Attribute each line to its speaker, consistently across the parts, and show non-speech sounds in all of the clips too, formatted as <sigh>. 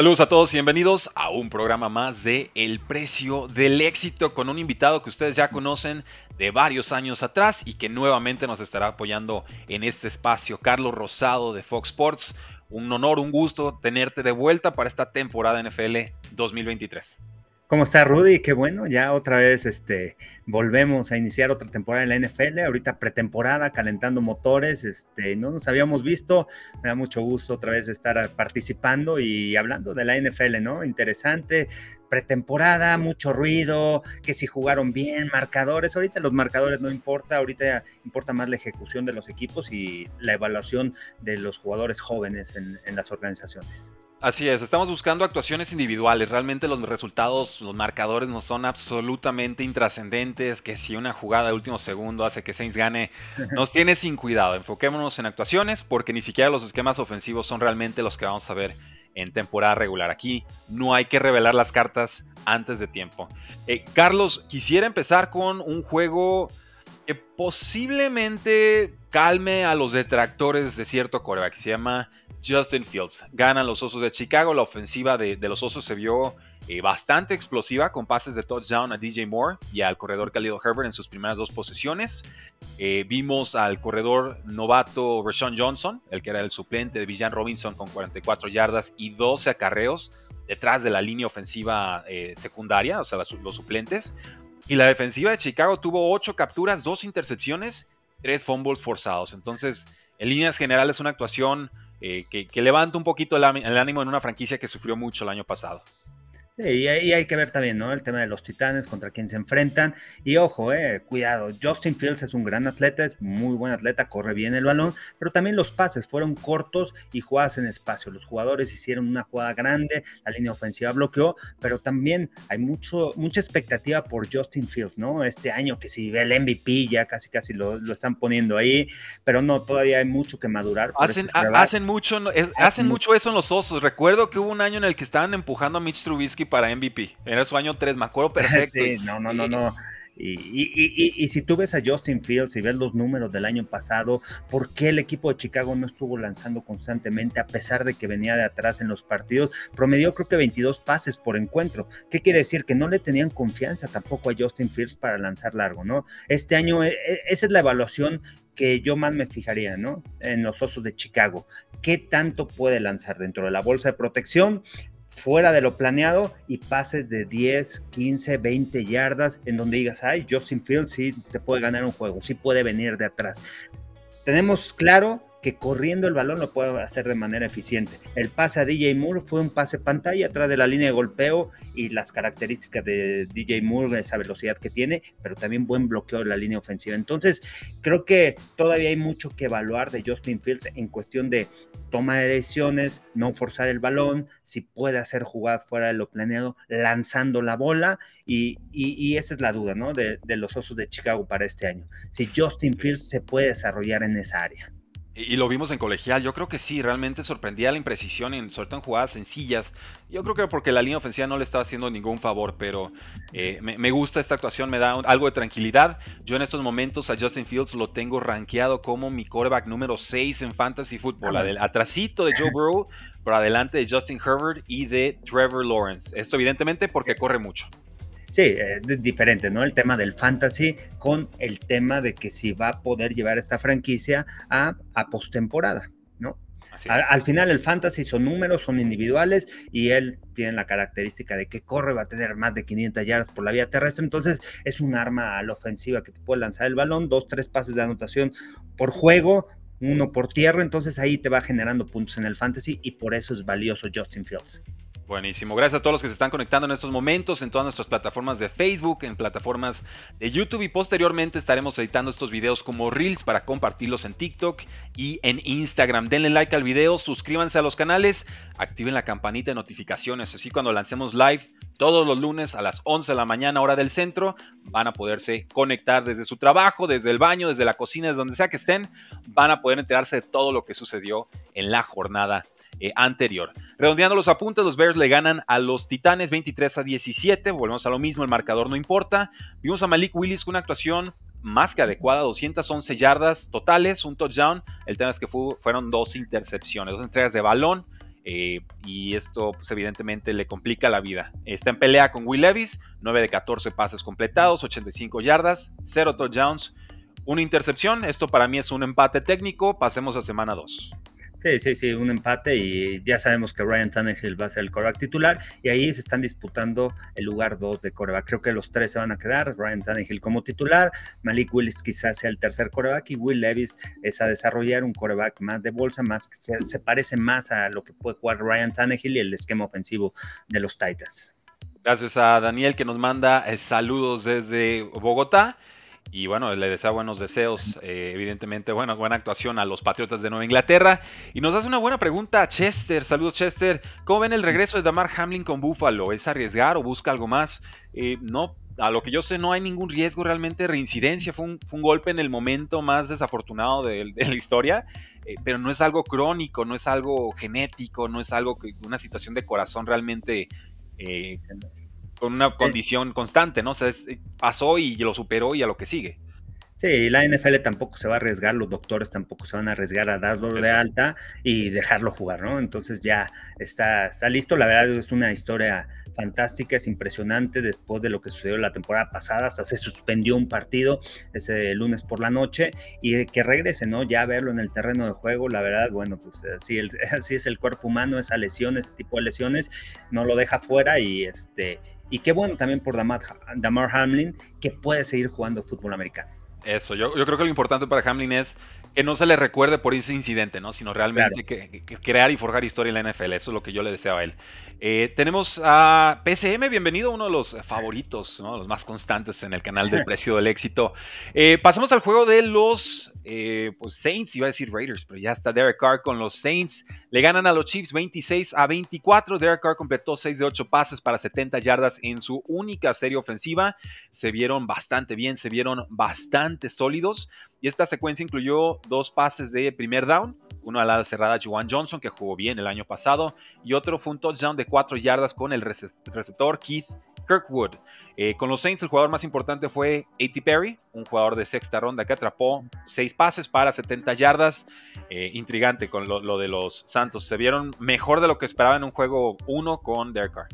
Speaker 1: Saludos a todos y bienvenidos a un programa más de El Precio del Éxito con un invitado que ustedes ya conocen de varios años atrás y que nuevamente nos estará apoyando en este espacio, Carlos Rosado de Fox Sports. Un honor, un gusto tenerte de vuelta para esta temporada NFL 2023.
Speaker 2: ¿Cómo está Rudy? Qué bueno, ya otra vez este, volvemos a iniciar otra temporada en la NFL, ahorita pretemporada, calentando motores, este, no nos habíamos visto, me da mucho gusto otra vez estar participando y hablando de la NFL, ¿no? Interesante, pretemporada, mucho ruido, que si jugaron bien, marcadores, ahorita los marcadores no importa, ahorita importa más la ejecución de los equipos y la evaluación de los jugadores jóvenes en, en las organizaciones.
Speaker 1: Así es, estamos buscando actuaciones individuales. Realmente los resultados, los marcadores no son absolutamente intrascendentes. Que si una jugada de último segundo hace que Saints gane, <laughs> nos tiene sin cuidado. Enfoquémonos en actuaciones porque ni siquiera los esquemas ofensivos son realmente los que vamos a ver en temporada regular. Aquí no hay que revelar las cartas antes de tiempo. Eh, Carlos, quisiera empezar con un juego que posiblemente calme a los detractores de cierto coreback. Se llama Justin Fields. Ganan los Osos de Chicago. La ofensiva de, los Osos se vio eh, bastante explosiva con pases de touchdown a DJ Moore y al corredor Khalil Herbert en sus primeras dos posesiones. Eh, vimos al corredor novato Rashawn Johnson, el que era el suplente de Villan Robinson con 44 yardas y 12 acarreos detrás de la línea ofensiva eh, secundaria, o sea, los suplentes. Y la defensiva de Chicago tuvo 8 capturas, 2 intercepciones, 3 fumbles forzados. Entonces, en líneas generales, una actuación eh, que, levanta un poquito el, ánimo en una franquicia que sufrió mucho el año pasado.
Speaker 2: Y, hay que ver también, ¿no? El tema de los titanes contra quien se enfrentan. Y ojo, eh, cuidado, Justin Fields es un gran atleta, es muy buen atleta, corre bien el balón, pero también los pases fueron cortos y jugadas en espacio. Los jugadores hicieron una jugada grande, la línea ofensiva bloqueó, pero también hay mucho, mucha expectativa por Justin Fields, ¿no? Este año que si ve el MVP, ya casi casi lo, están poniendo ahí, pero no, todavía hay mucho que madurar.
Speaker 1: Hacen, este hacen, mucho, hacen mucho eso en los osos. Recuerdo que hubo un año en el que estaban empujando a Mitch Trubisky para MVP. Era su año 3, me acuerdo <laughs> perfecto.
Speaker 2: sí, no, no, no, no. Y, si tú ves a Justin Fields y ves los números del año pasado, ¿por qué el equipo de Chicago no estuvo lanzando constantemente a pesar de que venía de atrás en los partidos? Promedió creo que 22 pases por encuentro. ¿Qué quiere decir? Que no le tenían confianza tampoco a Justin Fields para lanzar largo, ¿no? Este año, e, e, esa es la evaluación que yo más me fijaría, ¿no? En los osos de Chicago. ¿Qué tanto puede lanzar dentro de la bolsa de protección? Fuera de lo planeado y pases de 10, 15, 20 yardas en donde digas, ay, Justin Fields sí te puede ganar un juego, sí puede venir de atrás. Tenemos claro que corriendo el balón lo puede hacer de manera eficiente. El pase a DJ Moore fue un pase pantalla atrás de la línea de golpeo y las características de DJ Moore, esa velocidad que tiene, pero también buen bloqueo de la línea ofensiva. Entonces, creo que todavía hay mucho que evaluar de Justin Fields en cuestión de toma de decisiones, no forzar el balón, si puede hacer jugadas fuera de lo planeado, lanzando la bola y, esa es la duda, ¿no? De, de los Osos de Chicago para este año. Si Justin Fields se puede desarrollar en esa área.
Speaker 1: Y, lo vimos en colegial, yo creo que sí, realmente sorprendía la imprecisión, en, sobre todo en jugadas sencillas. Yo creo que porque la línea ofensiva no le estaba haciendo ningún favor, pero eh, me, gusta esta actuación, me da algo de tranquilidad. Yo en estos momentos a Justin Fields lo tengo rankeado como mi quarterback número 6 en Fantasy Football, ah, atrasito de Joe Burrow, por adelante de Justin Herbert y de Trevor Lawrence. Esto evidentemente porque corre mucho.
Speaker 2: Sí, es diferente, ¿no? El tema del fantasy con el tema de que si va a poder llevar esta franquicia a, a postemporada, ¿no? Al, final el fantasy son números, son individuales y él tiene la característica de que corre, va a tener más de 500 yardas por la vía terrestre, entonces es un arma a la ofensiva que te puede lanzar el balón, dos, tres pases de anotación por juego, uno por tierra, entonces ahí te va generando puntos en el fantasy y por eso es valioso Justin Fields.
Speaker 1: Buenísimo. Gracias a todos los que se están conectando en estos momentos en todas nuestras plataformas de Facebook, en plataformas de YouTube y posteriormente estaremos editando estos videos como Reels para compartirlos en TikTok y en Instagram. Denle like al video, suscríbanse a los canales, activen la campanita de notificaciones. Así cuando lancemos live todos los lunes a las 11 de la mañana hora del centro, van a poderse conectar desde su trabajo, desde el baño, desde la cocina, desde donde sea que estén, van a poder enterarse de todo lo que sucedió en la jornada eh, anterior. Redondeando los apuntes, los Bears le ganan a los Titanes 23 a 17. Volvemos a lo mismo, el marcador no importa. Vimos a Malik Willis con una actuación más que adecuada, 211 yardas totales, un touchdown. El tema es que fueron dos intercepciones, dos entregas de balón. eh, y esto pues, evidentemente le complica la vida. Está en pelea con Will Levis, 9 de 14 pases completados, 85 yardas, 0 touchdowns, una intercepción. Esto para mí es un empate técnico. Pasemos a semana 2.
Speaker 2: Sí, sí, sí, un empate y ya sabemos que Ryan Tannehill va a ser el coreback titular y ahí se están disputando el lugar 2 de coreback. Creo que los tres se van a quedar, Ryan Tannehill como titular, Malik Willis quizás sea el tercer coreback y Will Levis es a desarrollar un coreback más de bolsa, más que se, se parece más a lo que puede jugar Ryan Tannehill y el esquema ofensivo de los Titans.
Speaker 1: Gracias a Daniel que nos manda eh, saludos desde Bogotá. Y bueno, le desea buenos deseos, eh, evidentemente, bueno, buena actuación a los Patriotas de Nueva Inglaterra. Y nos hace una buena pregunta Chester. Saludos, Chester. ¿Cómo ven el regreso de Damar Hamlin con Buffalo? ¿Es arriesgar o busca algo más? Eh, no, a lo que yo sé, no hay ningún riesgo realmente de reincidencia. Fue un, golpe en el momento más desafortunado de, la historia, eh, pero no es algo crónico, no es algo genético, no es algo que una situación de corazón realmente con una condición constante, ¿no? O sea, pasó y lo superó y a lo que sigue.
Speaker 2: Sí, la NFL tampoco se va a arriesgar, los doctores tampoco se van a arriesgar a darlo de alta y dejarlo jugar, ¿no? Entonces ya está, está listo. La verdad es una historia fantástica, es impresionante después de lo que sucedió la temporada pasada, hasta se suspendió un partido ese lunes por la noche y que regrese, ¿no? Ya verlo en el terreno de juego, la verdad, bueno, pues así, <laughs> así es el cuerpo humano, esa lesión, ese tipo de lesiones, no lo deja fuera y este... Y qué bueno también por Damar, Damar Hamlin, que puede seguir jugando fútbol americano.
Speaker 1: Eso, yo, yo creo que lo importante para Hamlin es que no se le recuerde por ese incidente, ¿no? Sino realmente que, crear y forjar historia en la NFL. Eso es lo que yo le deseo a él. Eh, tenemos a PCM, bienvenido, uno de los favoritos, ¿no? Los más constantes en el canal del <laughs> precio del éxito. Eh, pasamos al juego de los eh, pues Saints, iba a decir Raiders, pero ya está Derek Carr con los Saints. Le ganan a los Chiefs 26 a 24. Derek Carr completó 6 de 8 pases para 70 yardas en su única serie ofensiva. Se vieron bastante bien, se vieron bastante sólidos. Y esta secuencia incluyó dos pases de primer down, uno a la cerrada Juwan Johnson, que jugó bien el año pasado, y otro fue un touchdown de 4 yardas con el receptor Keith Kirkwood. Eh, con los Saints, el jugador más importante fue A.T. Perry, un jugador de sexta ronda que atrapó 6 pases para 70 yardas. Eh, intrigante con lo, de los Santos. Se vieron mejor de lo que esperaba en un juego 1 con Derek.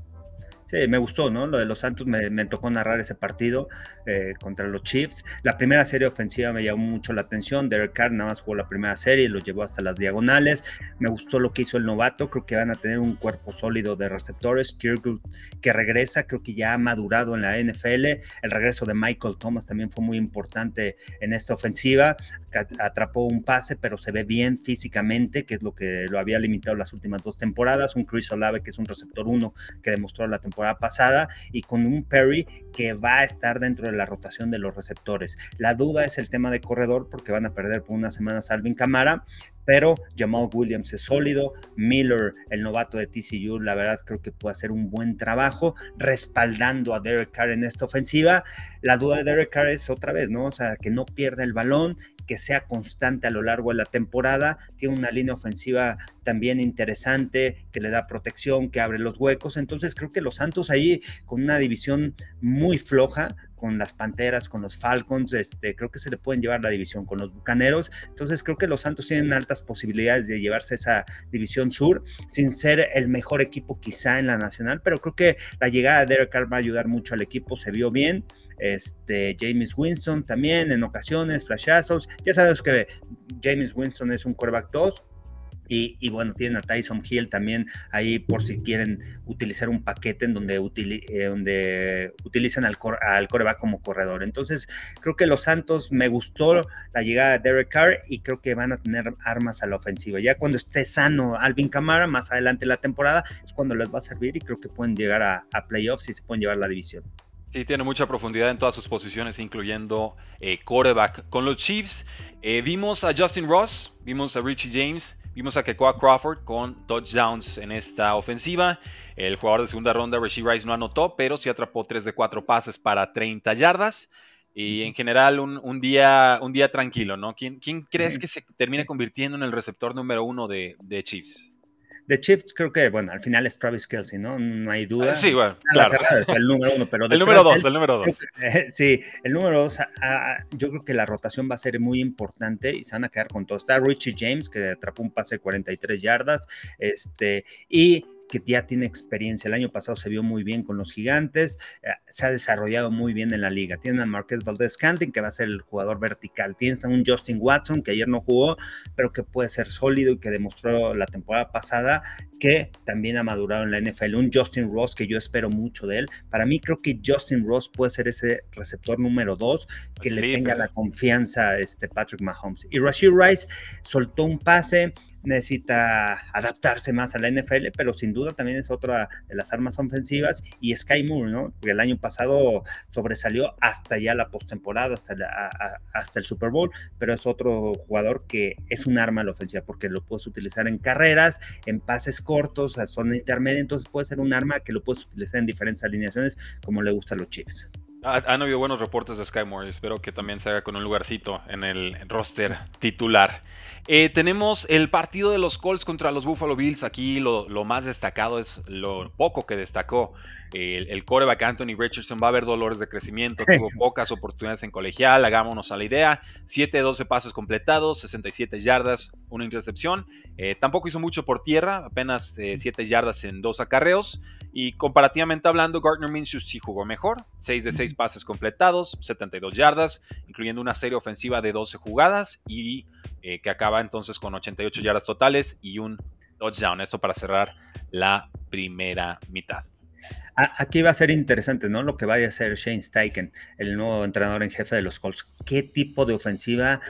Speaker 2: Sí, me gustó, ¿no? Lo de los Santos me, tocó narrar ese partido eh, contra los Chiefs. La primera serie ofensiva me llamó mucho la atención. Derek Carr nada más jugó la primera serie lo llevó hasta las diagonales. Me gustó lo que hizo el novato. Creo que van a tener un cuerpo sólido de receptores. Kirkwood que regresa, creo que ya ha madurado en la NFL. El regreso de Michael Thomas también fue muy importante en esta ofensiva. Atrapó un pase, pero se ve bien físicamente, que es lo que lo había limitado las últimas dos temporadas. Un Chris Olave, que es un receptor uno que demostró la temporada pasada y con un Perry que va a estar dentro de la rotación de los receptores. La duda es el tema de corredor porque van a perder por unas semanas Alvin Camara, pero Jamal Williams es sólido, Miller, el novato de TCU, la verdad creo que puede hacer un buen trabajo respaldando a Derek Carr en esta ofensiva. La duda de Derek Carr es otra vez, ¿no? O sea, que no pierda el balón, que sea constante a lo largo de la temporada. Tiene una línea ofensiva también interesante, que le da protección, que abre los huecos. Entonces creo que los Santos ahí con una división muy floja, con las Panteras, con los Falcons, este, creo que se le pueden llevar la división con los Bucaneros. Entonces creo que los Santos tienen altas posibilidades de llevarse esa división sur, sin ser el mejor equipo quizá en la nacional, pero creo que la llegada de Derek Carr va a ayudar mucho al equipo, se vio bien este, James Winston también en ocasiones, flashazos. Ya sabes que James Winston es un quarterback 2. Y, bueno, tienen a Tyson Hill también ahí por si quieren utilizar un paquete en donde, eh, donde utilizan al, al coreback como corredor. Entonces, creo que los Santos me gustó la llegada de Derek Carr y creo que van a tener armas a la ofensiva. Ya cuando esté sano Alvin Kamara, más adelante en la temporada, es cuando les va a servir y creo que pueden llegar a, a playoffs y se pueden llevar la división.
Speaker 1: Sí, tiene mucha profundidad en todas sus posiciones, incluyendo eh, quarterback. Con los Chiefs eh, vimos a Justin Ross, vimos a Richie James, vimos a Kekoa Crawford con touchdowns en esta ofensiva. El jugador de segunda ronda, Richie Rice, no anotó, pero sí atrapó 3 de 4 pases para 30 yardas. Y en general un, día, un día tranquilo, ¿no? ¿Quién, quién crees que se termine convirtiendo en el receptor número uno de, de Chiefs?
Speaker 2: De Chiefs creo que, bueno, al final es Travis Kelsey, ¿no? No hay duda.
Speaker 1: Sí, bueno, claro.
Speaker 2: el número uno, pero...
Speaker 1: el número dos, el número dos.
Speaker 2: sí, el número dos, yo creo que la rotación va a ser muy importante y se van a quedar con todo. Está Richie James, que atrapó un pase de 43 yardas, este, y que ya tiene experiencia. El año pasado se vio muy bien con los gigantes, eh, se ha desarrollado muy bien en la liga. Tiene a Marqués Valdez Canting, que va a ser el jugador vertical. Tiene a un Justin Watson, que ayer no jugó, pero que puede ser sólido y que demostró la temporada pasada que también ha madurado en la NFL. Un Justin Ross, que yo espero mucho de él. Para mí, creo que Justin Ross puede ser ese receptor número dos que le tenga la confianza a este Patrick Mahomes. Y Rashid Rice soltó un pase necesita adaptarse más a la NFL, pero sin duda también es otra de las armas ofensivas. Y Sky Moore, ¿no? Que el año pasado sobresalió hasta ya la postemporada, hasta, hasta el Super Bowl, pero es otro jugador que es un arma a la ofensiva porque lo puedes utilizar en carreras, en pases cortos, a zona intermedia, entonces puede ser un arma que lo puedes utilizar en diferentes alineaciones como le gusta a los Chiefs.
Speaker 1: Han habido buenos reportes de Sky Moore. Espero que también se haga con un lugarcito en el roster titular. Eh, tenemos el partido de los Colts contra los Buffalo Bills. Aquí lo, más destacado es lo poco que destacó el, el, coreback Anthony Richardson. Va a haber dolores de crecimiento. <laughs> Tuvo pocas oportunidades en colegial. Hagámonos a la idea. 7 de 12 pases completados, 67 yardas, una intercepción. Eh, tampoco hizo mucho por tierra, apenas 7 eh, yardas en dos acarreos. Y comparativamente hablando, Gardner Minshew sí jugó mejor. 6 de 6 pases completados, 72 yardas, incluyendo una serie ofensiva de 12 jugadas y eh, que acaba entonces con 88 yardas totales y un touchdown. Esto para cerrar la primera mitad.
Speaker 2: Aquí va a ser interesante, ¿no? Lo que vaya a hacer Shane Steichen, el nuevo entrenador en jefe de los Colts. ¿Qué tipo de ofensiva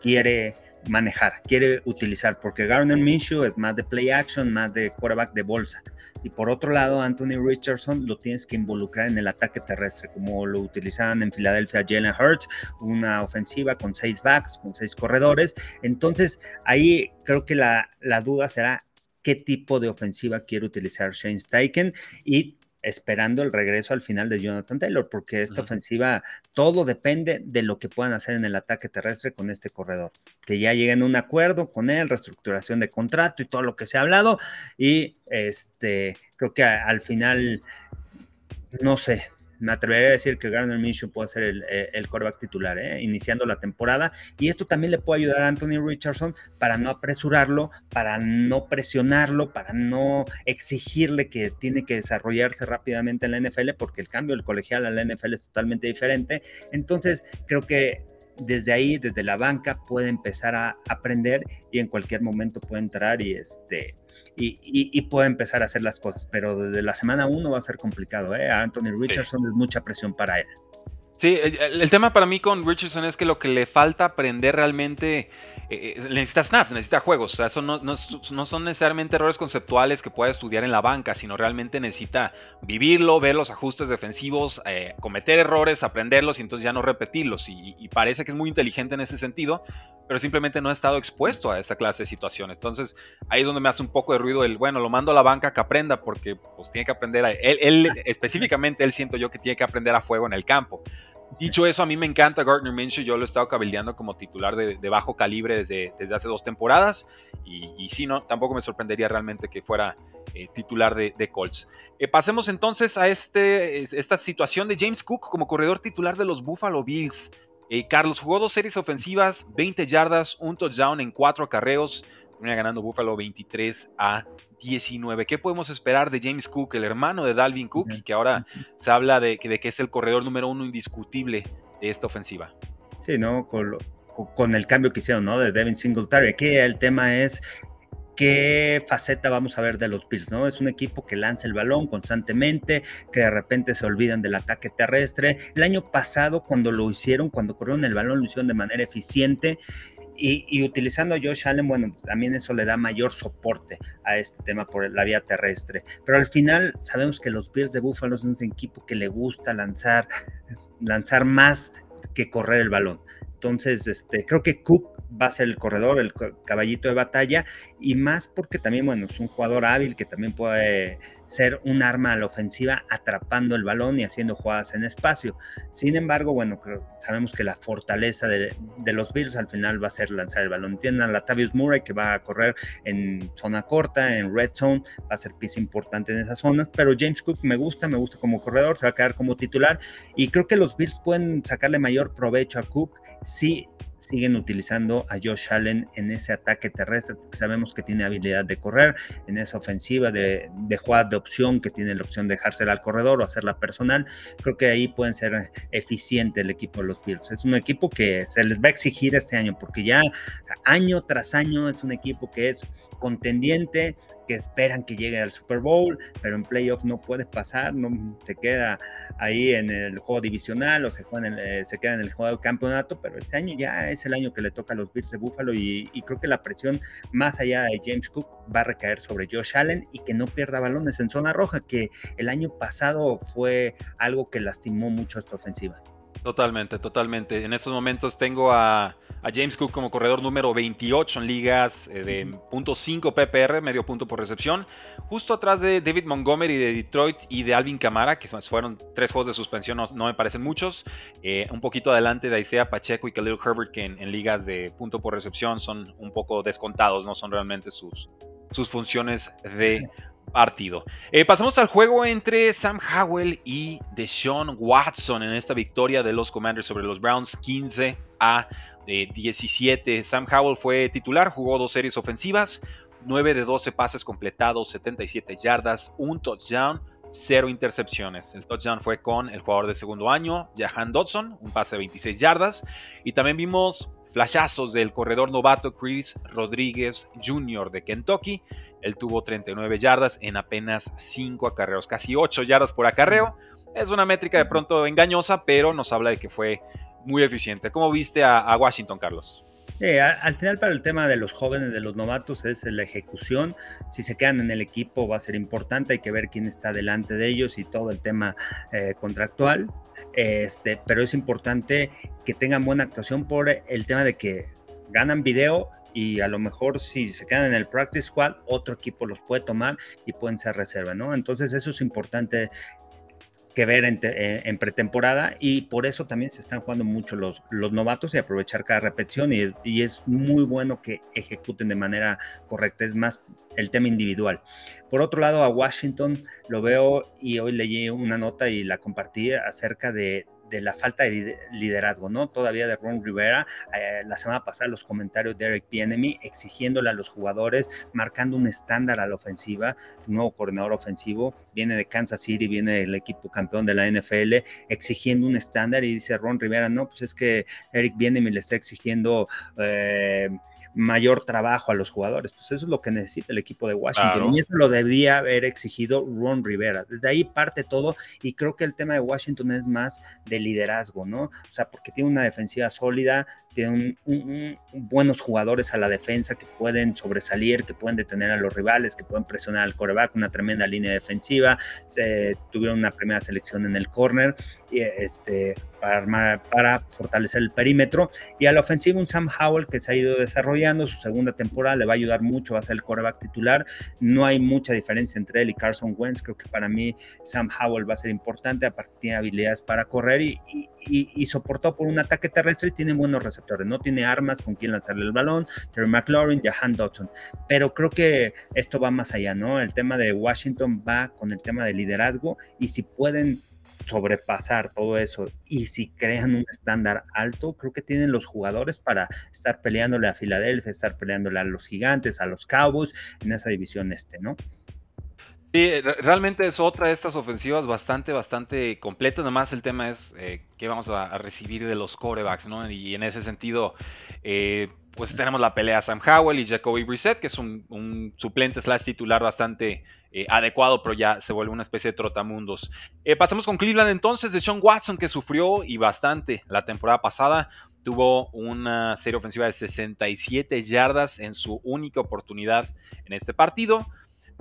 Speaker 2: quiere manejar, quiere utilizar, porque Garner Minshew es más de play action, más de quarterback de bolsa. Y por otro lado, Anthony Richardson lo tienes que involucrar en el ataque terrestre, como lo utilizaban en Filadelfia Jalen Hurts, una ofensiva con seis backs, con seis corredores. Entonces, ahí creo que la, la duda será qué tipo de ofensiva quiere utilizar Shane Steichen y esperando el regreso al final de Jonathan Taylor, porque esta ofensiva, todo depende de lo que puedan hacer en el ataque terrestre con este corredor. Que ya lleguen a un acuerdo con él, reestructuración de contrato y todo lo que se ha hablado. Y este, creo que al final, no sé, me atrevería a decir que Garner Minshew puede ser el, eh, el coreback titular, ¿eh? iniciando la temporada. Y esto también le puede ayudar a Anthony Richardson para no apresurarlo, para no presionarlo, para no exigirle que tiene que desarrollarse rápidamente en la NFL, porque el cambio del colegial a la NFL es totalmente diferente. Entonces, creo que desde ahí, desde la banca, puede empezar a aprender y en cualquier momento puede entrar y este y, puede empezar a hacer las cosas, pero desde la semana uno va a ser complicado. ¿eh? Anthony Richardson es mucha presión para él.
Speaker 1: Sí, el, tema para mí con Richardson es que lo que le falta aprender realmente, eh, eh, necesita snaps, necesita juegos. O sea, eso no, no, son necesariamente errores conceptuales que pueda estudiar en la banca, sino realmente necesita vivirlo, ver los ajustes defensivos, eh, cometer errores, aprenderlos y entonces ya no repetirlos. Y, parece que es muy inteligente en ese sentido, pero simplemente no ha estado expuesto a esa clase de situaciones. Entonces ahí es donde me hace un poco de ruido el, bueno, lo mando a la banca que aprenda porque pues tiene que aprender a... Él, él específicamente, él siento yo que tiene que aprender a fuego en el campo. Dicho eso, a mí me encanta Gardner Minshew. Yo lo he estado cabildeando como titular de, bajo calibre desde, desde, hace dos temporadas. Y, y, sí, no, tampoco me sorprendería realmente que fuera eh, titular de, Colts. Eh, pasemos entonces a este, esta situación de James Cook como corredor titular de los Buffalo Bills. Eh, Carlos jugó dos series ofensivas, 20 yardas, un touchdown en cuatro acarreos. Termina ganando Buffalo 23 a 19. ¿Qué podemos esperar de James Cook, el hermano de Dalvin Cook, y que ahora se habla de, de, que es el corredor número uno indiscutible de esta ofensiva?
Speaker 2: Sí, ¿no? Con, con el cambio que hicieron, ¿no? De Devin Singletary. Aquí el tema es qué faceta vamos a ver de los Bills, ¿no? Es un equipo que lanza el balón constantemente, que de repente se olvidan del ataque terrestre. El año pasado, cuando lo hicieron, cuando corrieron el balón, lo hicieron de manera eficiente. Y, utilizando a Josh Allen, bueno, pues, también eso le da mayor soporte a este tema por la vía terrestre. Pero al final sabemos que los Bills de Buffalo son un equipo que le gusta lanzar, lanzar más que correr el balón. Entonces, este, creo que Cook va a ser el corredor, el caballito de batalla, y más porque también, bueno, es un jugador hábil que también puede ser un arma a la ofensiva atrapando el balón y haciendo jugadas en espacio. Sin embargo, bueno, sabemos que la fortaleza de, los Bills al final va a ser lanzar el balón. Tienen a Latavius Murray que va a correr en zona corta, en red zone, va a ser pieza importante en esas zonas, pero James Cook me gusta, me gusta como corredor, se va a quedar como titular y creo que los Bills pueden sacarle mayor provecho a Cook si siguen utilizando a Josh Allen en ese ataque terrestre, porque sabemos que tiene habilidad de correr, en esa ofensiva de, de jugada de opción, que tiene la opción de dejársela al corredor o hacerla personal. Creo que ahí pueden ser eficiente el equipo de los Bills. Es un equipo que se les va a exigir este año, porque ya año tras año es un equipo que es contendiente, que esperan que llegue al Super Bowl, pero en playoff no puede pasar, no se queda ahí en el juego divisional o se, eh, se queda en el juego de campeonato, pero este año ya es el año que le toca a los Bills de Buffalo y, y, creo que la presión más allá de James Cook va a recaer sobre Josh Allen y que no pierda balones en zona roja, que el año pasado fue algo que lastimó mucho a esta ofensiva.
Speaker 1: Totalmente, totalmente. En estos momentos tengo a, James Cook como corredor número 28 en ligas eh, de .5 PPR, medio punto por recepción, justo atrás de David Montgomery de Detroit y de Alvin Camara, que fueron tres juegos de suspensión, no, me parecen muchos. Eh, un poquito adelante de Isaiah Pacheco y Khalil Herbert, que en, ligas de punto por recepción son un poco descontados, no son realmente sus funciones de <laughs> partido. Eh, pasamos al juego entre Sam Howell y Deshaun Watson en esta victoria de los Commanders sobre los Browns 15 a 17. Eh, Sam Howell fue titular, jugó dos series ofensivas, 9 de 12 pases completados, 77 yardas, un touchdown, cero intercepciones. El touchdown fue con el jugador de segundo año, Jahan Dodson, un pase de 26 yardas. Y también vimos flashazos del corredor novato Chris Rodríguez Jr. de Kentucky. Él tuvo 39 yardas en apenas 5 acarreos, casi 8 yardas por acarreo. Es una métrica de pronto engañosa, pero nos habla de que fue muy eficiente. ¿Cómo viste a, Washington, Carlos?
Speaker 2: Al final para el tema de los jóvenes, de los novatos, es la ejecución. Si se quedan en el equipo va a ser importante, hay que ver quién está delante de ellos y todo el tema eh, contractual. Este, pero es importante que tengan buena actuación por el tema de que ganan video y a lo mejor si se quedan en el practice squad, otro equipo los puede tomar y pueden ser reserva, ¿no? Entonces eso es importante que ver eh, en, pretemporada y por eso también se están jugando mucho los, los novatos y aprovechar cada repetición y, y, es muy bueno que ejecuten de manera correcta, es más el tema individual. Por otro lado, a Washington lo veo y hoy leí una nota y la compartí acerca de, de la falta de liderazgo, ¿no? Todavía de Ron Rivera. Eh, la semana pasada los comentarios de Eric Bienemy exigiéndole a los jugadores, marcando un estándar a la ofensiva, nuevo coordinador ofensivo, viene de Kansas City, viene del equipo campeón de la NFL, exigiendo un estándar y dice Ron Rivera, no, pues es que Eric Bienemy le está exigiendo... Eh, mayor trabajo a los jugadores. Pues eso es lo que necesita el equipo de Washington. Y eso lo debía haber exigido Ron Rivera. Desde ahí parte todo y creo que el tema de Washington es más de liderazgo, ¿no? O sea, porque tiene una defensiva sólida, tiene buenos jugadores a la defensa que pueden sobresalir, que pueden detener a los rivales, que pueden presionar al coreback, una tremenda línea defensiva. Se, tuvieron una primera selección en el corner. Y este, para, armar, para fortalecer el perímetro. Y a la ofensiva un Sam Howell que se ha ido desarrollando, su segunda temporada le va a ayudar mucho, va a ser el coreback titular. No hay mucha diferencia entre él y Carson Wentz. Creo que para mí Sam Howell va a ser importante, aparte tiene habilidades para correr y, y, soportó por un ataque terrestre y tiene buenos receptores. No tiene armas con quien lanzarle el balón, Terry McLaurin, Jahan Dodson. Pero creo que esto va más allá, ¿no? El tema de Washington va con el tema de liderazgo y si pueden sobrepasar todo eso y si crean un estándar alto, creo que tienen los jugadores para estar peleándole a Filadelfia, estar peleándole a los gigantes, a los Cowboys en esa división este, ¿no?
Speaker 1: Sí, realmente es otra de estas ofensivas bastante, bastante completa. Nomás el tema es eh, qué vamos a, recibir de los corebacks, ¿no? Y en ese sentido, eh, pues tenemos la pelea Sam Howell y Jacoby Brissett, que es un, suplente slash titular bastante eh, adecuado, pero ya se vuelve una especie de trotamundos. Eh, pasamos con Cleveland entonces, de Sean Watson, que sufrió y bastante la temporada pasada. Tuvo una serie ofensiva de 67 yardas en su única oportunidad en este partido.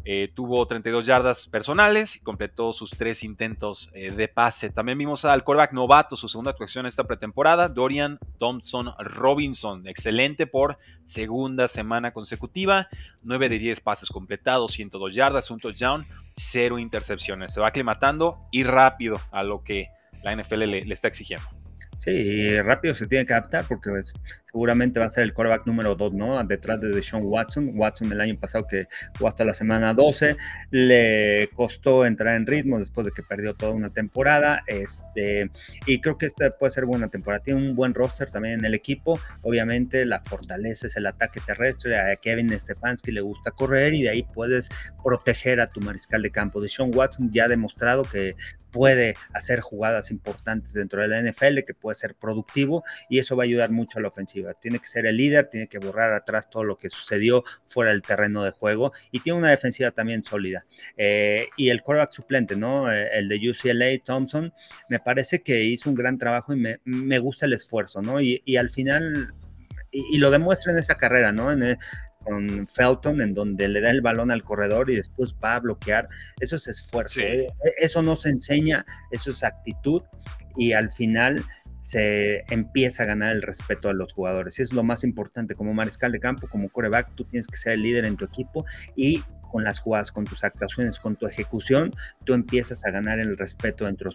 Speaker 1: Eh, tuvo 32 yardas personales y completó sus tres intentos eh, de pase. También vimos al quarterback novato, su segunda actuación esta pretemporada, Dorian Thompson Robinson. Excelente por segunda semana consecutiva. 9 de 10 pases completados, 102 yardas, un touchdown, cero intercepciones. Se va aclimatando y rápido a lo que la NFL le está exigiendo.
Speaker 2: Sí, rápido se tiene que adaptar porque pues, seguramente va a ser el quarterback número 2, ¿no? Detrás de Deshaun Watson. Watson el año pasado que jugó hasta la semana 12, le costó entrar en ritmo después de que perdió toda una temporada. Este, y creo que esta puede ser buena temporada. Tiene un buen roster también en el equipo. Obviamente la fortaleza es el ataque terrestre. A Kevin Stefanski le gusta correr y de ahí puedes proteger a tu mariscal de campo. Deshaun Watson ya ha demostrado que puede hacer jugadas importantes dentro de la NFL, que puede ser productivo y eso va a ayudar mucho a la ofensiva. Tiene que ser el líder, tiene que borrar atrás todo lo que sucedió fuera del terreno de juego y tiene una defensiva también sólida. Eh, y el quarterback suplente, ¿no? Eh, el de UCLA, Thompson, me parece que hizo un gran trabajo y me, gusta el esfuerzo, ¿no? Y, al final y, lo demuestra en esa carrera, ¿no? Con Felton, en donde le da el balón al corredor y después va a bloquear. Eso es esfuerzo. ¿eh? E, eso no se enseña, eso es actitud y al final se empieza a ganar el respeto a los jugadores. Y es lo más importante como mariscal de campo, como coreback, tú tienes que ser el líder en tu equipo y con las jugadas, con tus actuaciones, con tu ejecución, tú empiezas a ganar el respeto entre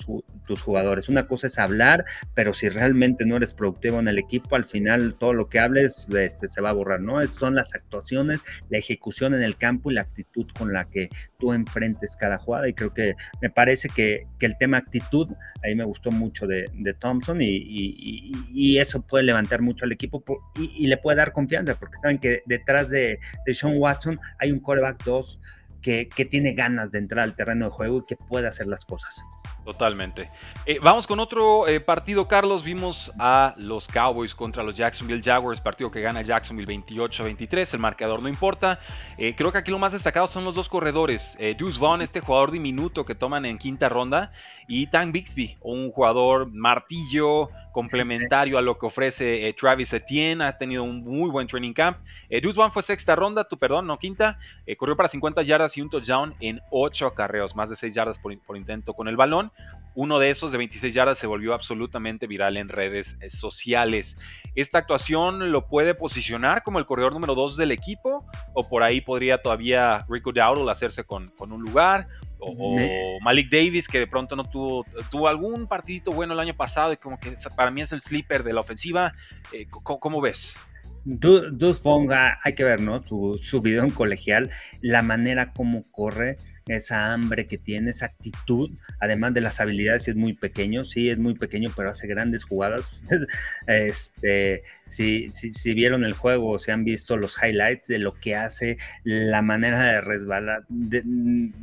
Speaker 2: tus jugadores. Una cosa es hablar, pero si realmente no eres productivo en el equipo, al final todo lo que hables este, se va a borrar, ¿no? son las actuaciones, la ejecución en el campo y la actitud con la que tú enfrentes cada jugada. Y creo que me parece que, el tema actitud, ahí me gustó mucho de, Thompson y, eso puede levantar mucho al equipo y, le puede dar confianza, porque saben que detrás de, de Sean Watson hay un coreback 2 house que, tiene ganas de entrar al terreno de juego y que puede hacer las cosas.
Speaker 1: Totalmente. Eh, vamos con otro eh, partido, Carlos. Vimos a los Cowboys contra los Jacksonville Jaguars, partido que gana Jacksonville 28-23. El marcador no importa. Eh, creo que aquí lo más destacado son los dos corredores. Deuce Vaughn, este jugador diminuto que toman en quinta ronda, y Tank Bixby, un jugador martillo, complementario a lo que ofrece Travis Etienne. Ha tenido un muy buen training camp. Eh, Deuce fue sexta ronda, tu perdón, no quinta. Corrió para 50 yardas y un touchdown en 8 acarreos, más de 6 yardas por, intento con el balón. Uno de esos de 26 yardas se volvió absolutamente viral en redes eh, sociales. ¿Esta actuación lo puede posicionar como el corredor número 2 del equipo? ¿O por ahí podría todavía Rico Dowdle hacerse con, con un lugar? o, Malik Davis, que de pronto no tuvo, tuvo algún partidito bueno el año pasado y como que para mí es el sleeper de la ofensiva. Eh, ¿cómo, ves?
Speaker 2: Dus Fonga, hay que ver, ¿no? Su, su video en colegial, la manera como corre, esa hambre que tiene, esa actitud, además de las habilidades, es muy pequeño, sí, es muy pequeño, pero hace grandes jugadas. <laughs> este, si, si, vieron el juego o se han visto los highlights de lo que hace, la manera de resbalar,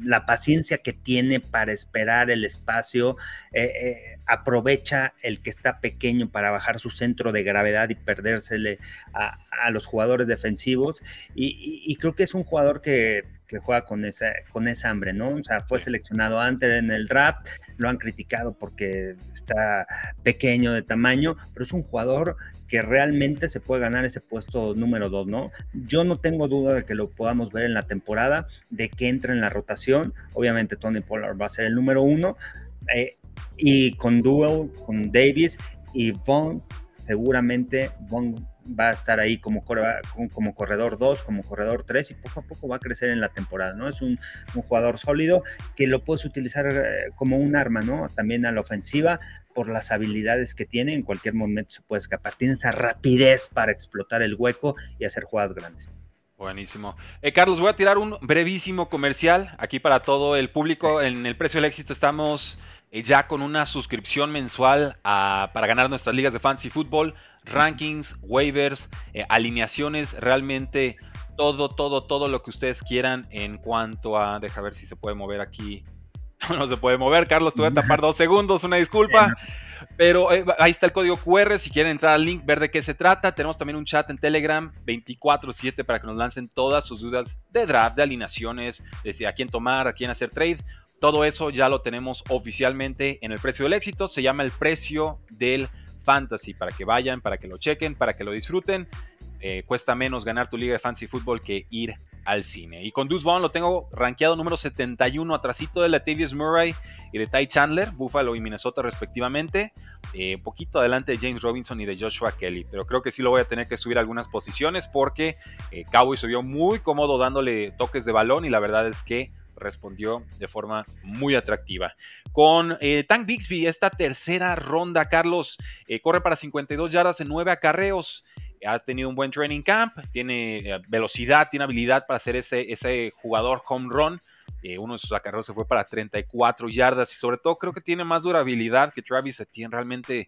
Speaker 2: la paciencia que tiene para esperar el espacio, eh, eh, aprovecha el que está pequeño para bajar su centro de gravedad y perdérsele a, los jugadores defensivos. y creo que es un jugador que que juega con esa, con esa hambre, ¿no? O sea, fue seleccionado antes en el draft, lo han criticado porque está pequeño de tamaño, pero es un jugador que realmente se puede ganar ese puesto número dos, ¿no? Yo no tengo duda de que lo podamos ver en la temporada, de que entre en la rotación. Obviamente Tony Pollard va a ser el número uno. Eh, y con Duel, con Davis y Vaughn, seguramente Vaughn va a estar ahí como, como corredor 2, como corredor 3 y poco a poco va a crecer en la temporada, ¿no? Es un, jugador sólido que lo puedes utilizar eh, como un arma, ¿no? También a la ofensiva por las habilidades que tiene, en cualquier momento se puede escapar, tiene esa rapidez para explotar el hueco y hacer jugadas grandes.
Speaker 1: Buenísimo. Eh, Carlos, voy a tirar un brevísimo comercial aquí para todo el público. En el precio del éxito estamos eh, ya con una suscripción mensual para ganar nuestras ligas de fantasy fútbol, rankings, waivers, eh, alineaciones, realmente todo, todo, todo lo que ustedes quieran en cuanto a, deja ver si se puede mover aquí. <laughs> No, se puede mover, Carlos, te voy a <laughs> tapar dos segundos, una disculpa. Pero eh, ahí está el código QR, si quieren entrar al link, ver de qué se trata. Tenemos también un chat en Telegram 24/7 para que nos lancen todas sus dudas de draft, de alineaciones, de a quién tomar, a quién hacer trade. Todo eso ya lo tenemos oficialmente en el precio del éxito. Se llama el precio del fantasy para que vayan, para que lo chequen, para que lo disfruten. Eh, cuesta menos ganar tu liga de fantasy fútbol que ir al cine. Y con Deuce Vaughn lo tengo rankeado número 71, atrasito de Latavius Murray y de Ty Chandler, Buffalo y Minnesota respectivamente. Eh, poquito adelante de James Robinson y de Joshua Kelly. Pero creo que sí lo voy a tener que subir algunas posiciones porque eh, Cowboy se vio muy cómodo dándole toques de balón y la verdad es que respondió de forma muy atractiva. Con eh, Tank Bixby, esta tercera ronda, Carlos eh, corre para 52 yardas en 9 acarreos. Ha tenido un buen training camp, tiene eh, velocidad, tiene habilidad para ser ese, ese jugador home run. uno de sus acarreos se fue para 34 yardas y sobre todo creo que tiene más durabilidad que Travis Etienne. Realmente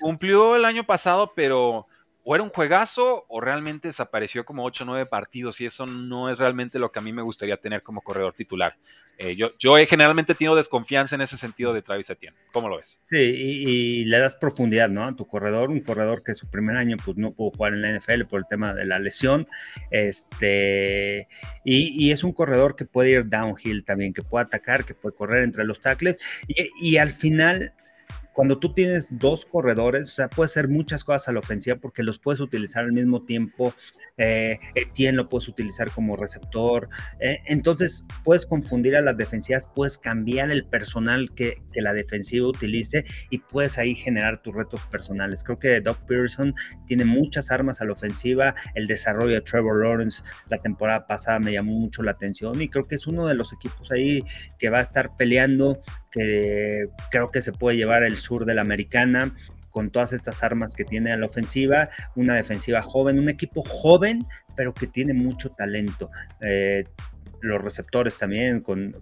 Speaker 1: cumplió el año pasado, pero o era un juegazo o realmente desapareció como 8 o 9 partidos y eso no es realmente lo que a mí me gustaría tener como corredor titular. Eh, yo, yo he generalmente tenido desconfianza en ese sentido de Travis Etienne. ¿Cómo lo ves?
Speaker 2: Sí, y, le das profundidad, ¿no? A tu corredor, un corredor que su primer año pues no pudo jugar en la NFL por el tema de la lesión, este, y, es un corredor que puede ir downhill también, que puede atacar, que puede correr entre los tackles y, y al final cuando tú tienes dos corredores, o sea, puedes hacer muchas cosas a la ofensiva porque los puedes utilizar al mismo tiempo. Eh, Etienne lo puedes utilizar como receptor. Eh, entonces, puedes confundir a las defensivas, puedes cambiar el personal que, que, la defensiva utilice y puedes ahí generar tus retos personales. Creo que Doug Pearson tiene muchas armas a la ofensiva. El desarrollo de Trevor Lawrence la temporada pasada me llamó mucho la atención y creo que es uno de los equipos ahí que va a estar peleando que creo que se puede llevar el sur de la americana con todas estas armas que tiene a la ofensiva, una defensiva joven, un equipo joven, pero que tiene mucho talento. Eh, los receptores también, con,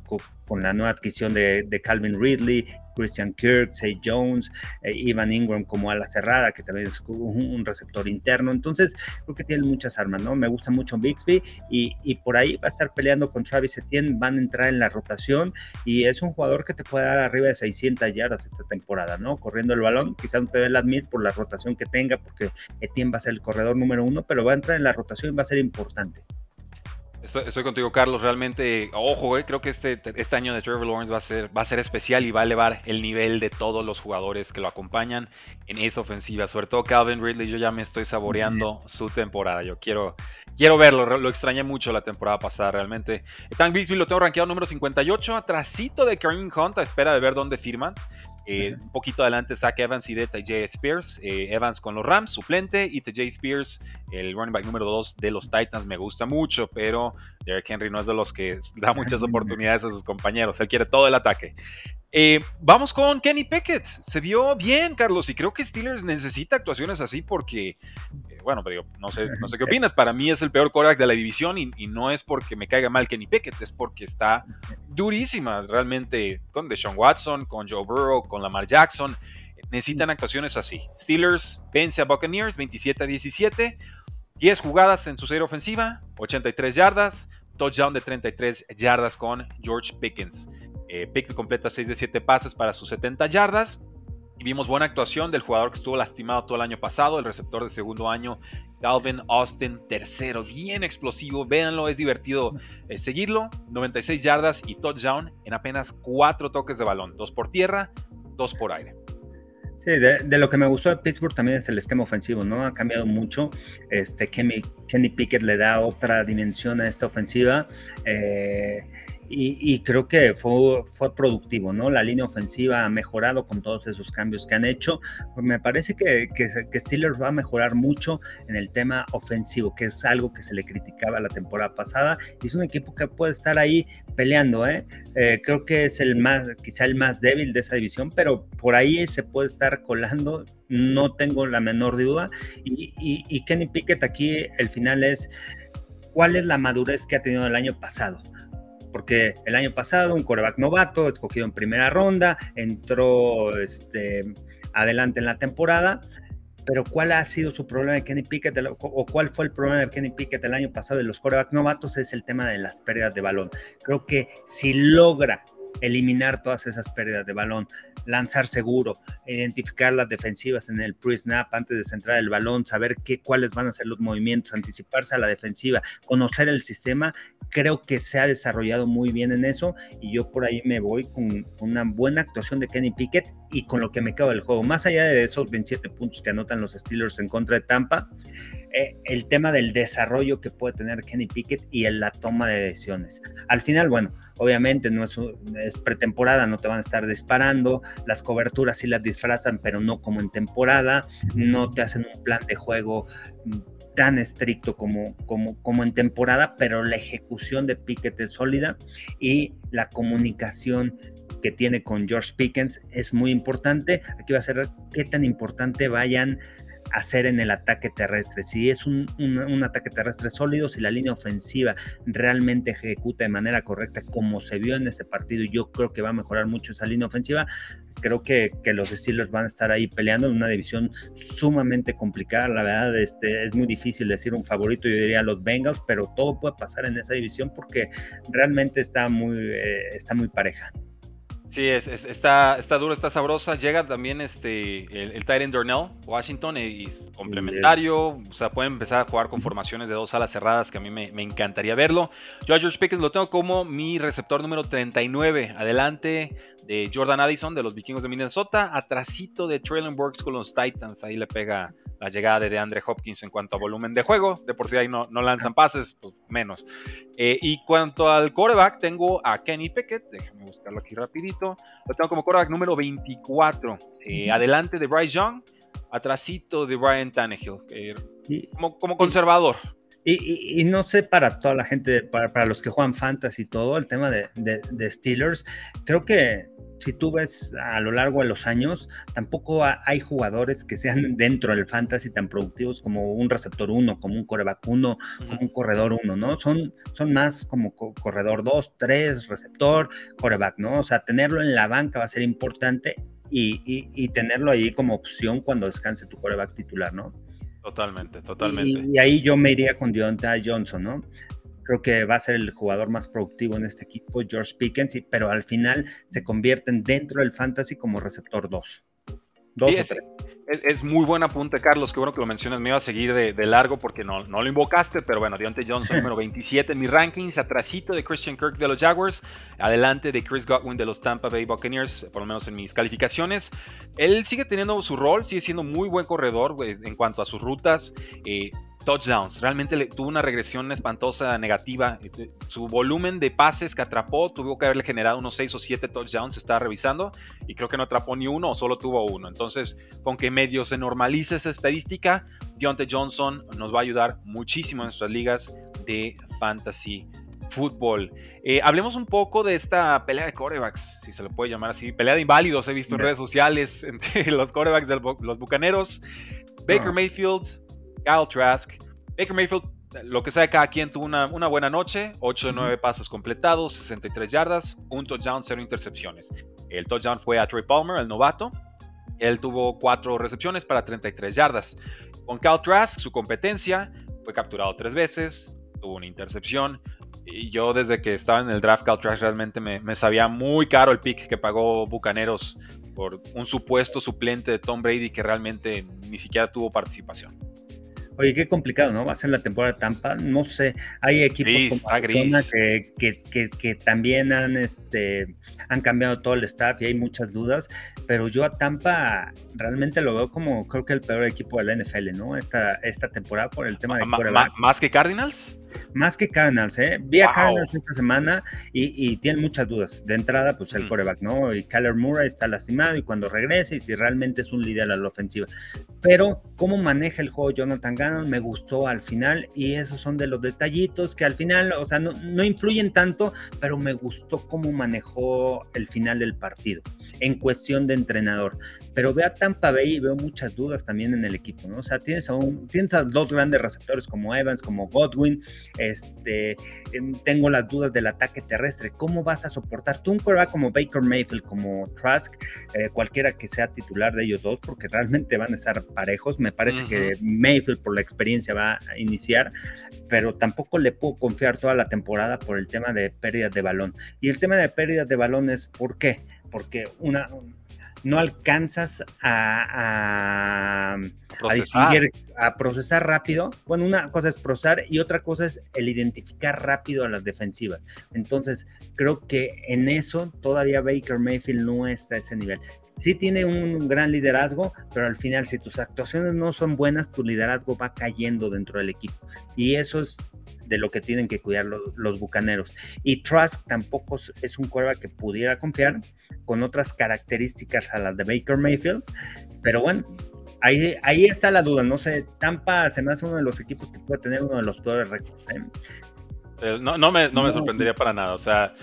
Speaker 2: con, la nueva adquisición de, de, Calvin Ridley, Christian Kirk, Say Jones, eh, Ivan Ingram como a la cerrada, que también es un, receptor interno. Entonces, creo que tienen muchas armas, ¿no? Me gusta mucho Bixby y, y, por ahí va a estar peleando con Travis Etienne, van a entrar en la rotación y es un jugador que te puede dar arriba de 600 yardas esta temporada, ¿no? Corriendo el balón, quizás no te dé las mil por la rotación que tenga, porque Etienne va a ser el corredor número uno, pero va a entrar en la rotación y va a ser importante.
Speaker 1: Estoy, contigo, Carlos. Realmente, ojo, eh, creo que este, este año de Trevor Lawrence va a, ser, va a ser especial y va a elevar el nivel de todos los jugadores que lo acompañan en esa ofensiva. Sobre todo Calvin Ridley, yo ya me estoy saboreando su temporada. Yo quiero, quiero verlo, lo extrañé mucho la temporada pasada realmente. Tank Bixby lo tengo rankeado número 58, atrasito de Kareem Hunt, a espera de ver dónde firman. Eh, un poquito adelante Zach Evans y de TJ Spears. Eh, Evans con los Rams, suplente, y TJ Spears, el running back número 2 de los Titans, me gusta mucho, pero Derrick Henry no es de los que <laughs> da muchas <laughs> oportunidades a sus compañeros. Él quiere todo el ataque. Eh, vamos con Kenny Pickett. Se vio bien, Carlos, y creo que Steelers necesita actuaciones así porque, eh, bueno, pero no sé, no sé qué opinas. Para mí es el peor quarterback de la división y, no es porque me caiga mal Kenny Pickett, es porque está durísima realmente con Deshaun Watson, con Joe Burrow, con Lamar Jackson. Necesitan actuaciones así. Steelers vence a Buccaneers 27 a 17. 10 jugadas en su serie ofensiva, 83 yardas, touchdown de 33 yardas con George Pickens. Eh, Pickett completa 6 de 7 pases para sus 70 yardas. Y vimos buena actuación del jugador que estuvo lastimado todo el año pasado, el receptor de segundo año, Calvin Austin, tercero, bien explosivo, véanlo, es divertido eh, seguirlo, 96 yardas y touchdown en apenas 4 toques de balón, 2 por tierra, 2 por aire.
Speaker 2: Sí, de, lo que me gustó de Pittsburgh también es el esquema ofensivo, ¿no? Ha cambiado mucho. Este, Kenny, Kenny Pickett le da otra dimensión a esta ofensiva. Eh, y, creo que fue, fue productivo, ¿no? La línea ofensiva ha mejorado con todos esos cambios que han hecho. Me parece que, que, Steelers va a mejorar mucho en el tema ofensivo, que es algo que se le criticaba la temporada pasada. Y es un equipo que puede estar ahí peleando, ¿eh? ¿eh? creo que es el más, quizá el más débil de esa división, pero por ahí se puede estar colando, no tengo la menor duda. Y, y, y Kenny Pickett aquí, el final es, ¿cuál es la madurez que ha tenido el año pasado? Porque el año pasado un coreback novato, escogido en primera ronda, entró este, adelante en la temporada, pero ¿cuál ha sido su problema de Kenny Pickett o cuál fue el problema de Kenny Pickett el año pasado de los coreback novatos? Es el tema de las pérdidas de balón. Creo que si logra eliminar todas esas pérdidas de balón, lanzar seguro, identificar las defensivas en el pre-snap antes de centrar el balón, saber qué, cuáles van a ser los movimientos, anticiparse a la defensiva, conocer el sistema, creo que se ha desarrollado muy bien en eso y yo por ahí me voy con una buena actuación de Kenny Pickett y con lo que me quedo del juego. Más allá de esos 27 puntos que anotan los Steelers en contra de Tampa, eh, el tema del desarrollo que puede tener Kenny Pickett y en la toma de decisiones. Al final, bueno, obviamente no es, pretemporada, no te van a estar disparando, las coberturas sí las disfrazan, pero no como en temporada, no te hacen un plan de juego tan estricto como, como, como en temporada, pero la ejecución de Pickett es sólida y la comunicación que tiene con George Pickens es muy importante. Aquí va a ser qué tan importante vayan hacer en el ataque terrestre. Si es un, un, ataque terrestre sólido, si la línea ofensiva realmente ejecuta de manera correcta como se vio en ese partido, yo creo que va a mejorar mucho esa línea ofensiva creo que, que, los Steelers van a estar ahí peleando en una división sumamente complicada. La verdad, este, es muy difícil decir un favorito, yo diría los Bengals, pero todo puede pasar en esa división porque realmente está muy, eh, está muy pareja.
Speaker 1: Sí, es, está, está duro, está sabrosa. Llega también este, el, el Titan Darnell, Washington, y, complementario. O sea, pueden empezar a jugar con formaciones de dos alas cerradas, que a mí me, me encantaría verlo. Yo a George Pickens lo tengo como mi receptor número 39. Adelante de Jordan Addison, de los vikingos de Minnesota. Atrasito de Traylon Burks con los Titans. Ahí le pega la llegada de DeAndre Hopkins en cuanto a volumen de juego. De por sí ahí no, no lanzan pases, pues menos. Eh, y cuanto al quarterback, tengo a Kenny Pickett. Déjame buscarlo aquí rapidito. Lo tengo como quarterback número 24. Eh, adelante de Bryce Young. Atrasito de Brian Tannehill. como, como, conservador.
Speaker 2: Y, y, no sé para toda la gente, para, para, los que juegan fantasy y todo, el tema de, de, de Steelers, creo que si tú ves a lo largo de los años, tampoco hay jugadores que sean <laughs> dentro del fantasy tan productivos como un receptor 1, como un coreback 1, como un corredor 1, ¿no? Son, son más como corredor 2, 3, receptor, coreback, ¿no? O sea, tenerlo en la banca va a ser importante y, y, y tenerlo ahí como opción cuando descanse tu coreback titular, ¿no?
Speaker 1: Totalmente, totalmente.
Speaker 2: Y, y, ahí yo me iría con Deontay Johnson, ¿no? creo que va a ser el jugador más productivo en este equipo, George Pickens, pero al final se convierten dentro del fantasy como receptor 2.
Speaker 1: Sí, es, es, muy buen apunte, Carlos. Qué bueno que lo mencionas. Me iba a seguir de, de largo porque no, no, lo invocaste, pero bueno, Deontay Johnson, <laughs> número 27 en mis rankings, atrasito de Christian Kirk de los Jaguars, adelante de Chris Godwin de los Tampa Bay Buccaneers, por lo menos en mis calificaciones. Él sigue teniendo su rol, sigue siendo muy buen corredor en cuanto a sus rutas. Eh, touchdowns. Realmente le, tuvo una regresión espantosa negativa. Este, su volumen de pases que atrapó tuvo que haberle generado unos 6 o 7 touchdowns. Estaba revisando y creo que no atrapó ni uno o solo tuvo uno. Entonces, con que medio se normalice esa estadística, Deontay Johnson nos va a ayudar muchísimo en nuestras ligas de fantasy fútbol. Eh, hablemos un poco de esta pelea de corebacks, si se le puede llamar así. Pelea de inválidos, he visto en redes sociales <laughs> entre los corebacks de los bucaneros. Baker Mayfield, Kyle Trask. Baker Mayfield, lo que sea, cada quien tuvo una, una buena noche, 8 de 9 pases completados, 63 yardas, un touchdown, 0 intercepciones. El touchdown fue a Troy Palmer, el novato. Él tuvo 4 recepciones para 33 yardas. Con Kyle Trask, su competencia, fue capturado 3 veces, tuvo una intercepción. Y yo desde que estaba en el draft, Kyle Trask realmente me, me sabía muy caro el pick que pagó Bucaneros por un supuesto suplente de Tom Brady que realmente ni siquiera tuvo participación.
Speaker 2: Oye, qué complicado, ¿no? Va a ser la temporada de Tampa. No sé, hay equipos
Speaker 1: gris,
Speaker 2: como Arizona que, que, que, que, también han, este, han cambiado todo el staff y hay muchas dudas, pero yo a Tampa realmente lo veo como creo que el peor equipo de la NFL, ¿no? Esta, esta temporada por el tema de...
Speaker 1: ¿Más que Cardinals?
Speaker 2: Más que Cardinals, ¿eh? Vi a wow. Cardinals esta semana y, y tienen muchas dudas. De entrada, pues el mm. coreback, ¿no? Y Kyler Murray está lastimado y cuando regrese y si realmente es un líder a la ofensiva. Pero cómo maneja el juego Jonathan Me gustó al final y esos son de los detallitos que al final, o sea, no, no influyen tanto, pero me gustó cómo manejó el final del partido en cuestión de entrenador. Pero veo a Tampa Bay y veo muchas dudas también en el equipo, ¿no? O sea, tienes a, un, tienes a dos grandes receptores como Evans, como Godwin, este, tengo las dudas del ataque terrestre. ¿Cómo vas a soportar tú un quarterback como Baker Mayfield, como Trask, eh, cualquiera que sea titular de ellos dos, porque realmente van a estar parejos? Me parece uh -huh. que Mayfield por la experiencia va a iniciar, pero tampoco le puedo confiar toda la temporada por el tema de pérdidas de balón. Y el tema de pérdidas de balón es ¿por qué? Porque una no alcanzas a, distinguir, a procesar rápido. Bueno, una cosa es procesar y otra cosa es el identificar rápido a las defensivas. Entonces, creo que en eso todavía Baker Mayfield no está a ese nivel. Sí tiene un gran liderazgo, pero al final si tus actuaciones no son buenas, tu liderazgo va cayendo dentro del equipo. Y eso es de lo que tienen que cuidar los, bucaneros. Y Trask tampoco es un cuerva que pudiera confiar con otras características a las de Baker Mayfield, pero bueno, ahí, ahí está la duda. No sé, Tampa se me hace uno de los equipos que puede tener uno de los peores récords. ¿eh?
Speaker 1: Eh, no, no, me, no me sorprendería para nada. O sea,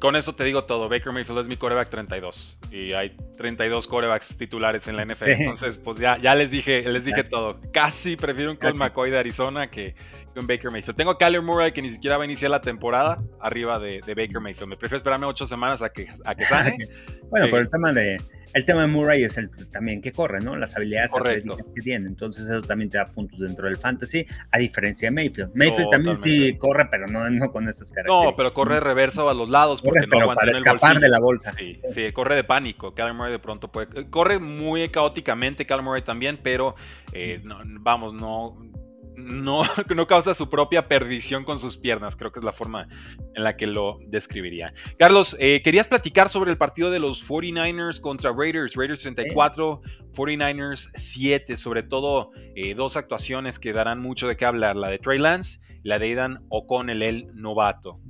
Speaker 1: con eso te digo todo. Baker Mayfield es mi coreback 32 y hay 32 corebacks titulares en la NFL. Entonces, pues ya, ya les dije, les dije todo. Casi prefiero un Colt McCoy de Arizona que, un Baker Mayfield. Tengo a Kyler Murray que ni siquiera va a iniciar la temporada arriba de, Baker Mayfield. Me prefiero esperarme ocho semanas a que, a que sane. <laughs>
Speaker 2: bueno, por el tema de el tema de Murray es el también que corre, ¿no? Las habilidades que tiene. Entonces eso también te da puntos dentro del fantasy, a diferencia de Mayfield. Mayfield también sí corre, pero no, no con esas características.
Speaker 1: No, pero corre reverso a los lados porque no aguanta
Speaker 2: para escapar de la bolsa.
Speaker 1: Sí, sí, corre de pánico. Kyler Murray de pronto puede... Corre muy caóticamente Kyler Murray también, pero eh, vamos, no no, <laughs> no causa su propia perdición con sus piernas. Creo que es la forma en la que lo describiría. Carlos, eh, querías platicar sobre el partido de los 49ers contra Raiders. Raiders 34, 49ers 7. Sobre todo eh, dos actuaciones que darán mucho de qué hablar. La de Trey Lance la de Aidan O'Connell, el novato.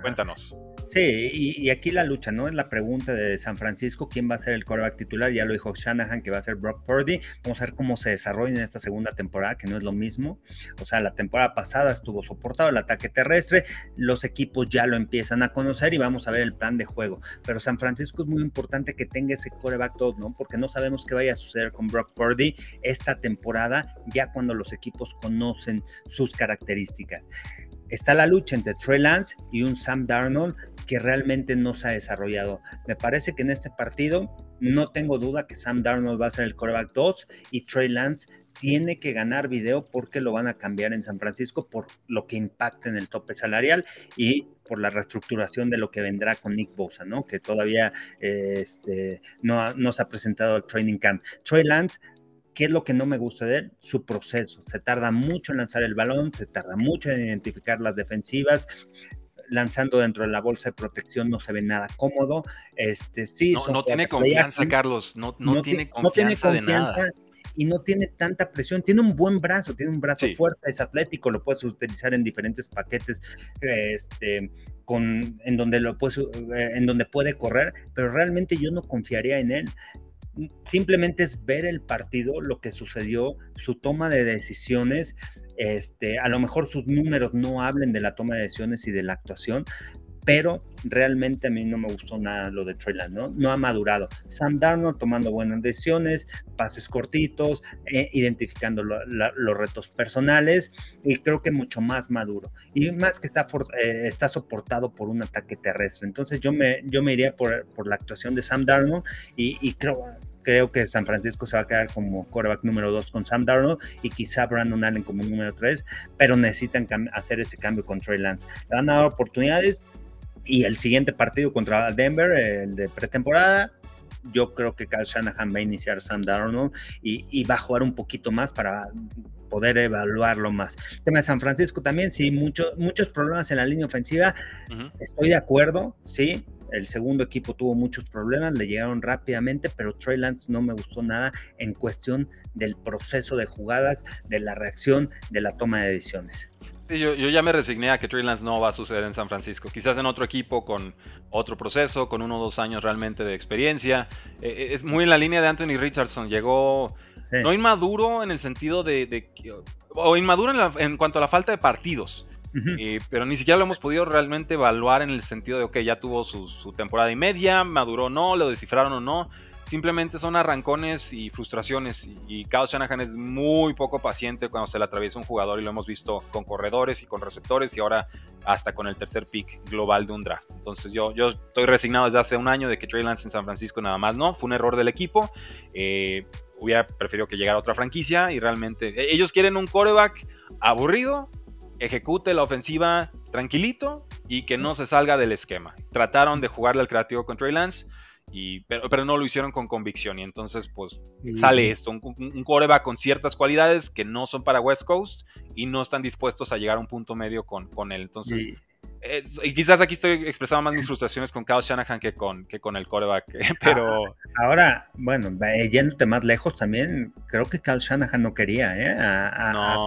Speaker 1: Cuéntanos.
Speaker 2: Sí, y, aquí la lucha, ¿no? Es la pregunta de San Francisco, ¿quién va a ser el coreback titular? Ya lo dijo Shanahan, que va a ser Brock Purdy. Vamos a ver cómo se desarrolla en esta segunda temporada, que no es lo mismo. O sea, la temporada pasada estuvo soportado el ataque terrestre, los equipos ya lo empiezan a conocer y vamos a ver el plan de juego. Pero San Francisco es muy importante que tenga ese coreback todo, ¿no? Porque no sabemos qué vaya a suceder con Brock Purdy esta temporada, ya cuando los equipos conocen sus características está la lucha entre Trey Lance y un Sam Darnold que realmente no se ha desarrollado. Me parece que en este partido no tengo duda que Sam Darnold va a ser el coreback 2 y Trey Lance tiene que ganar video porque lo van a cambiar en San Francisco por lo que impacta en el tope salarial y por la reestructuración de lo que vendrá con Nick Bosa, ¿no? Que todavía este, no, no se ha presentado al training camp. Trey Lance ¿Qué es lo que no me gusta de él? Su proceso. Se tarda mucho en lanzar el balón, se tarda mucho en identificar las defensivas. Lanzando dentro de la bolsa de protección no se ve nada cómodo. Este, sí,
Speaker 1: no, tiene confianza, Carlos. No, tiene confianza, de nada
Speaker 2: y no tiene tanta presión. Tiene un buen brazo, tiene un brazo fuerte, es atlético, lo puedes utilizar en diferentes paquetes, este, con, en donde lo puedes, eh, en donde puede correr, pero realmente yo no confiaría en él simplemente es ver el partido, lo que sucedió, su toma de decisiones. Este, a lo mejor sus números no hablen de la toma de decisiones y de la actuación, pero realmente a mí no me gustó nada lo de Trey ¿no? No ha madurado. Sam Darnold tomando buenas decisiones, pases cortitos, eh, identificando los retos personales y creo que mucho más maduro. Y más que está, eh, soportado por un ataque terrestre. Entonces yo me, iría por, por la actuación de Sam Darnold y, y creo creo que San Francisco se va a quedar como quarterback número 2 con Sam Darnold y quizá Brandon Allen como número 3, pero necesitan hacer ese cambio con Trey Lance. Le van a dar oportunidades y el siguiente partido contra Denver, el de pretemporada, yo creo que Kyle Shanahan va a iniciar Sam Darnold y, va a jugar un poquito más para poder evaluarlo más. El tema de San Francisco también, sí, muchos problemas en la línea ofensiva. Estoy de acuerdo, sí, el segundo equipo tuvo muchos problemas, le llegaron rápidamente, pero Trey Lance no me gustó nada en cuestión del proceso de jugadas, de la reacción, de la toma de decisiones.
Speaker 1: yo, ya me resigné a que Trey Lance no va a suceder en San Francisco. Quizás en otro equipo con otro proceso, con uno o dos años realmente de experiencia. Eh, eh, es muy en la línea de Anthony Richardson. Llegó no inmaduro en el sentido de, o inmaduro en cuanto a la falta de partidos. Eh, pero ni siquiera lo hemos podido realmente evaluar en el sentido de, ok, ya tuvo su, temporada y media, maduró o no, lo descifraron o no. Simplemente son arrancones y frustraciones. Y, Kyle Shanahan es muy poco paciente cuando se le atraviesa un jugador y lo hemos visto con corredores y con receptores y ahora hasta con el tercer pick global de un draft. Entonces yo, yo estoy resignado desde hace un año de que Trey Lance en San Francisco nada más no. Fue un error del equipo. Eh, hubiera preferido que llegara otra franquicia y realmente e, ellos quieren un quarterback aburrido ejecute la ofensiva tranquilito y que no se salga del esquema. Trataron de jugarle al creativo con Trey Lance Y, pero, pero no lo hicieron con convicción y entonces pues sale esto, un, un, coreback con ciertas cualidades que no son para West Coast y no están dispuestos a llegar a un punto medio con, con él. Entonces y quizás aquí estoy expresando más mis frustraciones con Kyle Shanahan que con, que con el coreback, <laughs> pero...
Speaker 2: Ah, ahora, bueno, yéndote más lejos también, creo que Kyle Shanahan no quería, ¿eh? A,
Speaker 1: no,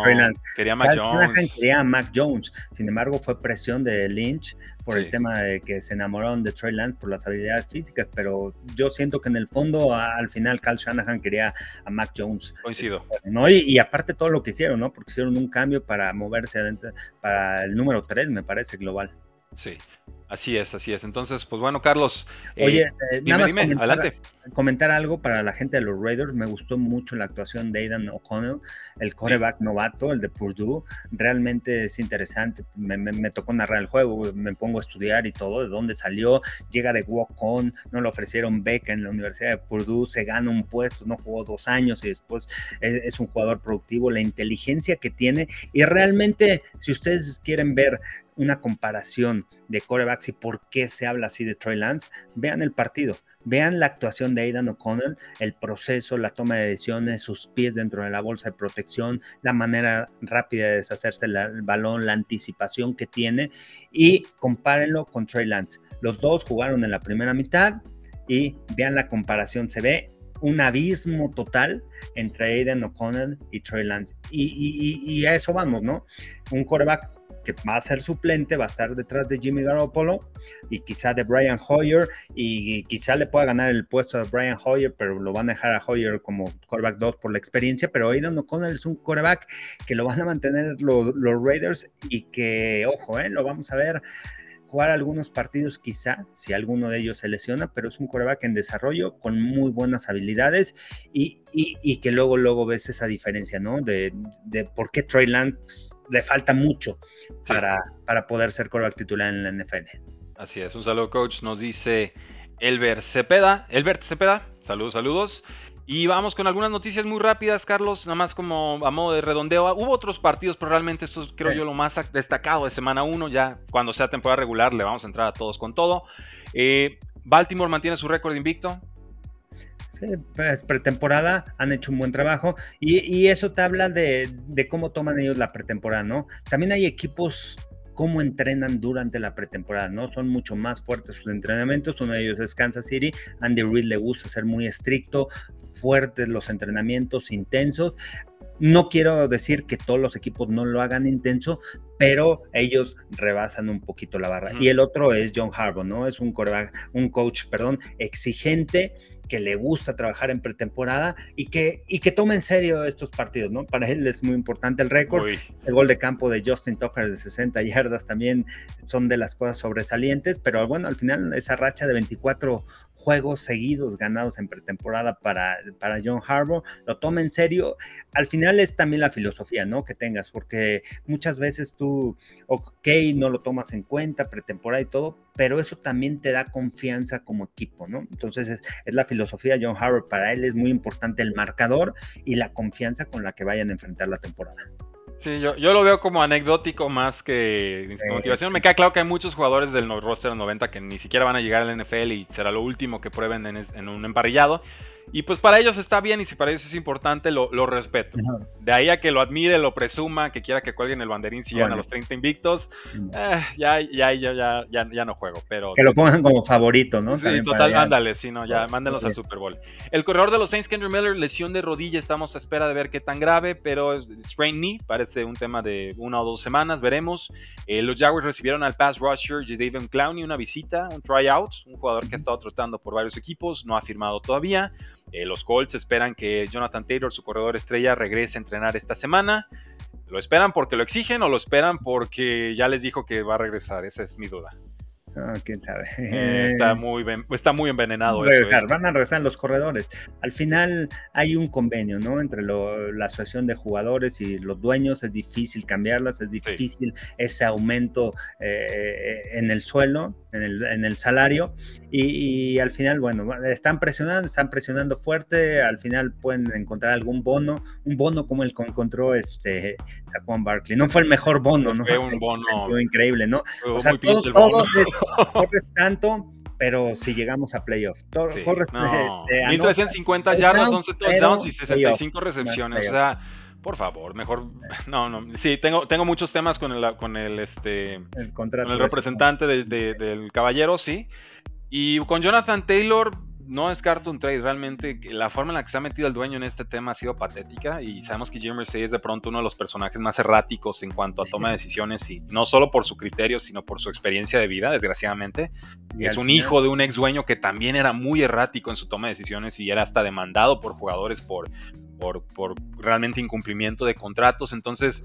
Speaker 1: quería a Mac Jones. Shanahan
Speaker 2: quería a Mac Jones, sin embargo fue presión de Lynch por el tema de que se enamoraron de Trey Lance por las habilidades físicas, pero yo siento que en el fondo al final Kyle Shanahan quería a Mac Jones.
Speaker 1: Coincido.
Speaker 2: ¿no? Y, y, aparte todo lo que hicieron, ¿no? Porque hicieron un cambio para moverse adentro, para el número 3, me parece, global.
Speaker 1: Sí, así es, así es. Entonces, pues bueno, Carlos.
Speaker 2: Eh, Oye, eh, nada más comentar, adelante. Comentar algo para la gente de los Raiders. Me gustó mucho la actuación de Aidan O'Connell, el coreback novato, el de Purdue. Realmente es interesante. Me, tocó narrar el juego, me pongo a estudiar y todo, de dónde salió. Llega de walk-on, no le ofrecieron beca en la Universidad de Purdue, se gana un puesto, no jugó dos años y después es un jugador productivo. La inteligencia que tiene y realmente, si ustedes quieren ver una comparación de corebacks y por qué se habla así de Troy Lance, vean el partido, vean la actuación de Aidan O'Connell, el proceso, la toma de decisiones, sus pies dentro de la bolsa de protección, la manera rápida de deshacerse el balón, la anticipación que tiene y compárenlo con Troy Lance. Los dos jugaron en la primera mitad y vean la comparación, se ve un abismo total entre Aidan O'Connell y Troy Lance. Y, y, a eso vamos, ¿no? Un coreback que va a ser suplente, va a estar detrás de Jimmy Garoppolo y quizá de Brian Hoyer y quizá le pueda ganar el puesto a Brian Hoyer, pero lo van a dejar a Hoyer como quarterback 2 por la experiencia, pero Aidan O'Connell es un quarterback que lo van a mantener los, Raiders y que, ojo, eh, lo vamos a ver jugar algunos partidos quizá, si alguno de ellos se lesiona, pero es un coreback en desarrollo con muy buenas habilidades y, que luego, luego ves esa diferencia, ¿no? De por qué Trey Lance le falta mucho para, para poder ser coreback titular en la NFL.
Speaker 1: Así es, un saludo coach, nos dice Elber Cepeda, Elbert Cepeda, saludos, saludos. Y vamos con algunas noticias muy rápidas, Carlos, nada más como a modo de redondeo. Hubo otros partidos, pero realmente esto es, creo yo, lo más destacado de semana 1. Ya cuando sea temporada regular le vamos a entrar a todos con todo. Eh, Baltimore mantiene su récord invicto.
Speaker 2: Sí, pues pretemporada, han hecho un buen trabajo y, eso te habla de, de, cómo toman ellos la pretemporada, ¿no? También hay equipos cómo entrenan durante la pretemporada, ¿no? Son mucho más fuertes sus entrenamientos, uno de ellos es Kansas City, Andy Reid le gusta ser muy estricto, fuertes los entrenamientos, intensos. No quiero decir que todos los equipos no lo hagan intenso, pero ellos rebasan un poquito la barra. Y el otro es John Harbaugh, ¿no? Es un, un coach, perdón, exigente, que le gusta trabajar en pretemporada y que, y que tome en serio estos partidos, ¿no? Para él es muy importante el récord. El gol de campo de Justin Tucker de 60 yardas también son de las cosas sobresalientes, pero bueno, al final esa racha de 24 juegos seguidos ganados en pretemporada para, para John Harbaugh, lo toma en serio. Al final es también la filosofía, ¿no? Que tengas, porque muchas veces tú, ok, no lo tomas en cuenta, pretemporada y todo, pero eso también te da confianza como equipo, ¿no? Entonces es, es la filosofía de John Harbaugh, para él es muy importante el marcador y la confianza con la que vayan a enfrentar la temporada.
Speaker 1: Sí, yo, yo lo veo como anecdótico más que motivación. Me queda claro que hay muchos jugadores del roster 90 que ni siquiera van a llegar al NFL y será lo último que prueben en, en un emparrillado. Y pues para ellos está bien y si para ellos es importante, lo, respeto. De ahí a que lo admire, lo presuma, que quiera que cuelguen el banderín si llegan a los 30 invictos, eh, ya, ya, ya, ya, ya, no juego. Pero,
Speaker 2: que lo pongan como favorito, ¿no?
Speaker 1: Sí, total, ándale, sí, no, ya, mándenlos al Super Bowl. El corredor de los Saints, Kendrick Miller, lesión de rodilla, estamos a espera de ver qué tan grave, pero sprain knee, parece un tema de una o dos semanas, veremos. Eh, los Jaguars recibieron al pass rusher David Clowney una visita, un tryout, un jugador que ha estado trotando por varios equipos, no ha firmado todavía. Eh, los Colts esperan que Jonathan Taylor, su corredor estrella, regrese a entrenar esta semana. ¿Lo esperan porque lo exigen o lo esperan porque ya les dijo que va a regresar? Esa es mi duda.
Speaker 2: Ah, quién sabe.
Speaker 1: Eh, está, <laughs> muy, está muy envenenado
Speaker 2: eso. ¿eh? Van a regresar los corredores. Al final hay un convenio, ¿no? Entre la asociación de jugadores y los dueños. Es difícil cambiarlas, es difícil ese aumento eh, en el suelo, en el, en el salario. Y, al final, bueno, están presionando, están presionando fuerte. Al final pueden encontrar algún bono, un bono como el que encontró este Saquon Barkley. No fue el mejor bono, ¿no?
Speaker 1: Fue <laughs> un bono
Speaker 2: increíble, ¿no?
Speaker 1: o sea, todos, <laughs>
Speaker 2: corres tanto, pero si llegamos a playoffs.
Speaker 1: Sí, no. 1350 este, yardas, 11 touchdowns y 65 recepciones. O sea, por favor, mejor. <laughs> No, no. Sí, tengo, tengo muchos temas con el, con el, este,
Speaker 2: el,
Speaker 1: con el representante del caballero, sí. Y con Jonathan Taylor, no descarto un trade. Realmente la forma en la que se ha metido el dueño en este tema ha sido patética y sabemos que Jim Mercedes es de pronto uno de los personajes más erráticos en cuanto a toma de decisiones y no solo por su criterio, sino por su experiencia de vida, desgraciadamente. es un hijo de un ex dueño que también era muy errático en su toma de decisiones y era hasta demandado por jugadores por, por, por realmente incumplimiento de contratos. Entonces,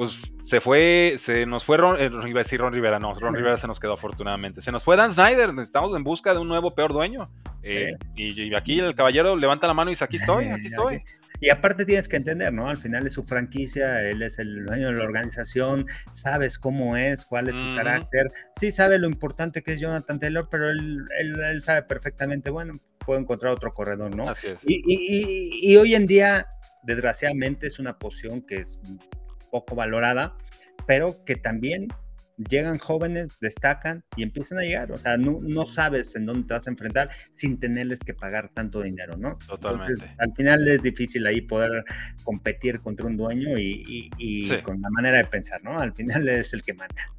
Speaker 1: pues se fue, se nos fue Ron, eh, iba a decir Ron Rivera, no, Ron Rivera se nos quedó afortunadamente. Se nos fue Dan Snyder, estamos en busca de un nuevo peor dueño. Eh, y, aquí el caballero levanta la mano y dice, aquí estoy, aquí <laughs> estoy.
Speaker 2: Y aparte tienes que entender, ¿no? Al final es su franquicia, él es el dueño de la organización, sabes cómo es, cuál es su carácter. Sí sabe lo importante que es Jonathan Taylor, pero él, él, sabe perfectamente, bueno, puedo encontrar otro corredor, ¿no?
Speaker 1: Así es.
Speaker 2: Y, y, y hoy en día, desgraciadamente, es una posición que es poco valorada, pero que también llegan jóvenes, destacan y empiezan a llegar. O sea, no, no sabes en dónde te vas a enfrentar sin tenerles que pagar tanto dinero, ¿no?
Speaker 1: Totalmente.
Speaker 2: al final es difícil ahí poder competir contra un dueño y, con la manera de pensar, ¿no? Al final <laughs> es el que manda.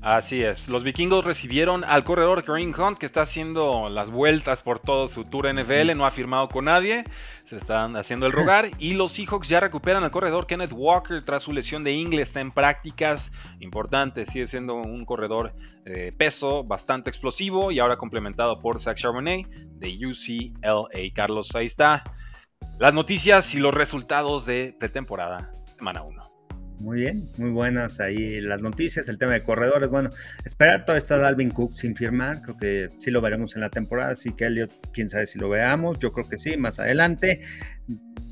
Speaker 1: Así es. Los vikingos recibieron al corredor Green Hunt, que está haciendo las vueltas por todo su tour NFL, no ha firmado con nadie, se están haciendo el rogar. <laughs> Y los Seahawks ya recuperan al corredor Kenneth Walker tras su lesión de inglés, está en prácticas importantes, sigue siendo un corredor de peso bastante explosivo y ahora complementado por Zach Charbonnet de UCLA. Carlos, ahí está. Las noticias y los resultados de pretemporada, semana 1.
Speaker 2: Muy bien, muy buenas ahí las noticias, el tema de corredores. Bueno, esperar todavía está Dalvin Cook sin firmar, creo que sí lo veremos en la temporada, así que Elliot, quién sabe si lo veamos, yo creo que sí, más adelante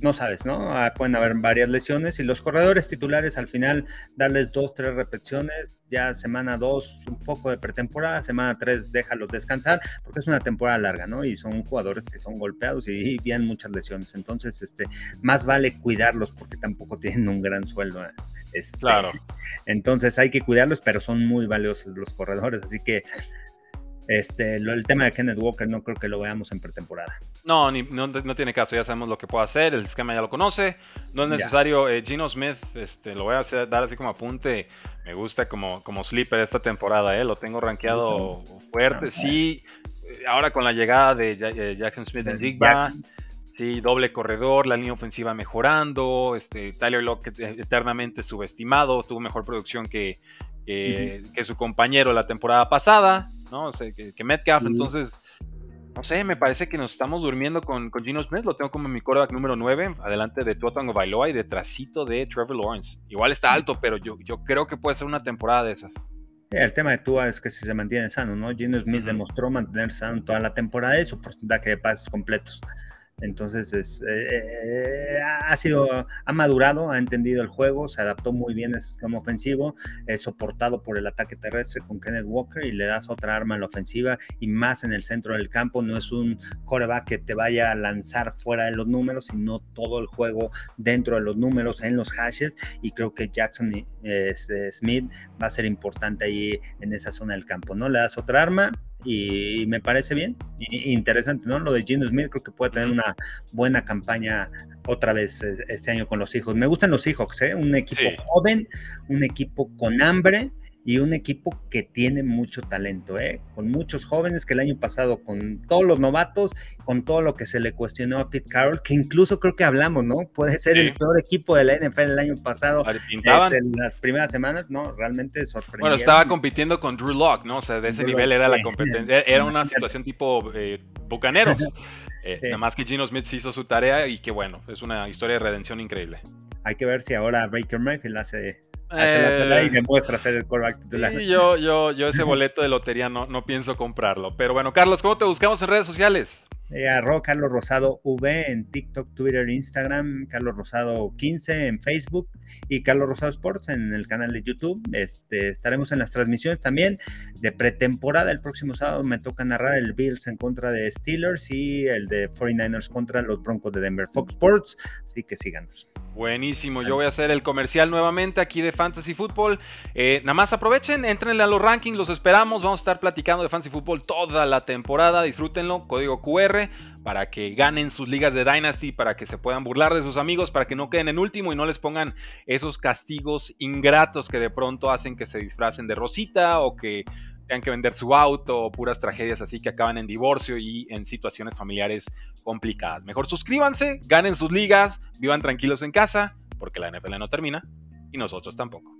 Speaker 2: no sabes, ¿no? Ah, pueden haber varias lesiones y los corredores titulares al final darles dos, tres repeticiones, ya semana dos un poco de pretemporada, semana tres déjalos descansar, porque es una temporada larga, ¿no? Y son jugadores que son golpeados y, vienen muchas lesiones, entonces, este, más vale cuidarlos porque tampoco <laughs> tienen un gran sueldo. ¿eh? Este,
Speaker 1: claro.
Speaker 2: Entonces hay que cuidarlos, pero son muy valiosos los corredores, así que este, el tema de Kenneth Walker no creo que lo veamos en pretemporada.
Speaker 1: No, no, tiene caso, ya sabemos lo que puede hacer, el esquema ya lo conoce, no es necesario. Eh, Gino Smith, este, lo voy a dar así como apunte, me gusta como, como sleeper esta temporada, eh, lo tengo rankeado fuerte, sí, ahora con la llegada de eh, Jackson Smith en Digba, sí, doble corredor, la línea ofensiva mejorando, este, Tyler Lockett eternamente subestimado, tuvo mejor producción que, que su compañero la temporada pasada. ¿no? O sea, que, Metcalf, entonces, no sé, me parece que nos estamos durmiendo con, con Gino Smith, lo tengo como mi quarterback número 9, adelante de Tuatango Bailoa y detrásito de Trevor Lawrence. Igual está alto, pero yo, yo creo que puede ser una temporada de esas.
Speaker 2: el tema de Tua es que si se mantiene sano, ¿no? Gino Smith demostró mantener sano toda la temporada y su oportunidad que de pases completos. Entonces es, eh, ha sido, ha madurado, ha entendido el juego, se adaptó muy bien a ese ofensivo, es soportado por el ataque terrestre con Kenneth Walker y le das otra arma en la ofensiva y más en el centro del campo. No es un coreback que te vaya a lanzar fuera de los números, sino todo el juego dentro de los números, en los hashes. Y creo que Jackson y, Smith va a ser importante ahí en esa zona del campo. No le das otra arma y, me parece bien, interesante, ¿no? Lo de Gino Smith creo que puede tener una buena campaña otra vez este año con los hijos. Me gustan los Seahawks, ¿eh? Un equipo joven, un equipo con hambre y un equipo que tiene mucho talento, ¿eh? con muchos jóvenes que el año pasado, con todos los novatos, con todo lo que se le cuestionó a Pete Carroll, que incluso creo que hablamos, ¿no? Puede ser el peor equipo de la NFL el año pasado. En las primeras semanas, no, realmente sorprendió.
Speaker 1: Bueno, estaba compitiendo con Drew Locke, ¿no? O sea, de ese nivel era la competencia, era una situación tipo eh, bucaneros. <laughs> Eh, nada más que Gino Smith hizo su tarea y que bueno, es una historia de redención increíble.
Speaker 2: Hay que ver si ahora Baker Mayfield hace eh, y demuestra ser el quarterback titular.
Speaker 1: yo, yo, yo ese boleto de lotería no, no pienso comprarlo. Pero bueno, Carlos, ¿cómo te buscamos en redes sociales?
Speaker 2: Eh, arroba Carlos Rosado V en TikTok, Twitter, Instagram, Carlos Rosado 15 en Facebook y Carlos Rosado Sports en el canal de YouTube. Este, estaremos en las transmisiones también de pretemporada. El próximo sábado me toca narrar el Bills en contra de Steelers y el de 49ers contra los Broncos de Denver Fox Sports. Así que síganos.
Speaker 1: Buenísimo, yo voy a hacer el comercial nuevamente aquí de Fantasy Football. Eh, nada más aprovechen, entrenle a los rankings, los esperamos. Vamos a estar platicando de Fantasy Football toda la temporada. Disfrútenlo, código QR, para que ganen sus ligas de Dynasty, para que se puedan burlar de sus amigos, para que no queden en último y no les pongan esos castigos ingratos que de pronto hacen que se disfracen de Rosita o que tengan que vender su auto o puras tragedias así que acaban en divorcio y en situaciones familiares complicadas. Mejor suscríbanse, ganen sus ligas, vivan tranquilos en casa, porque la NFL no termina y nosotros tampoco.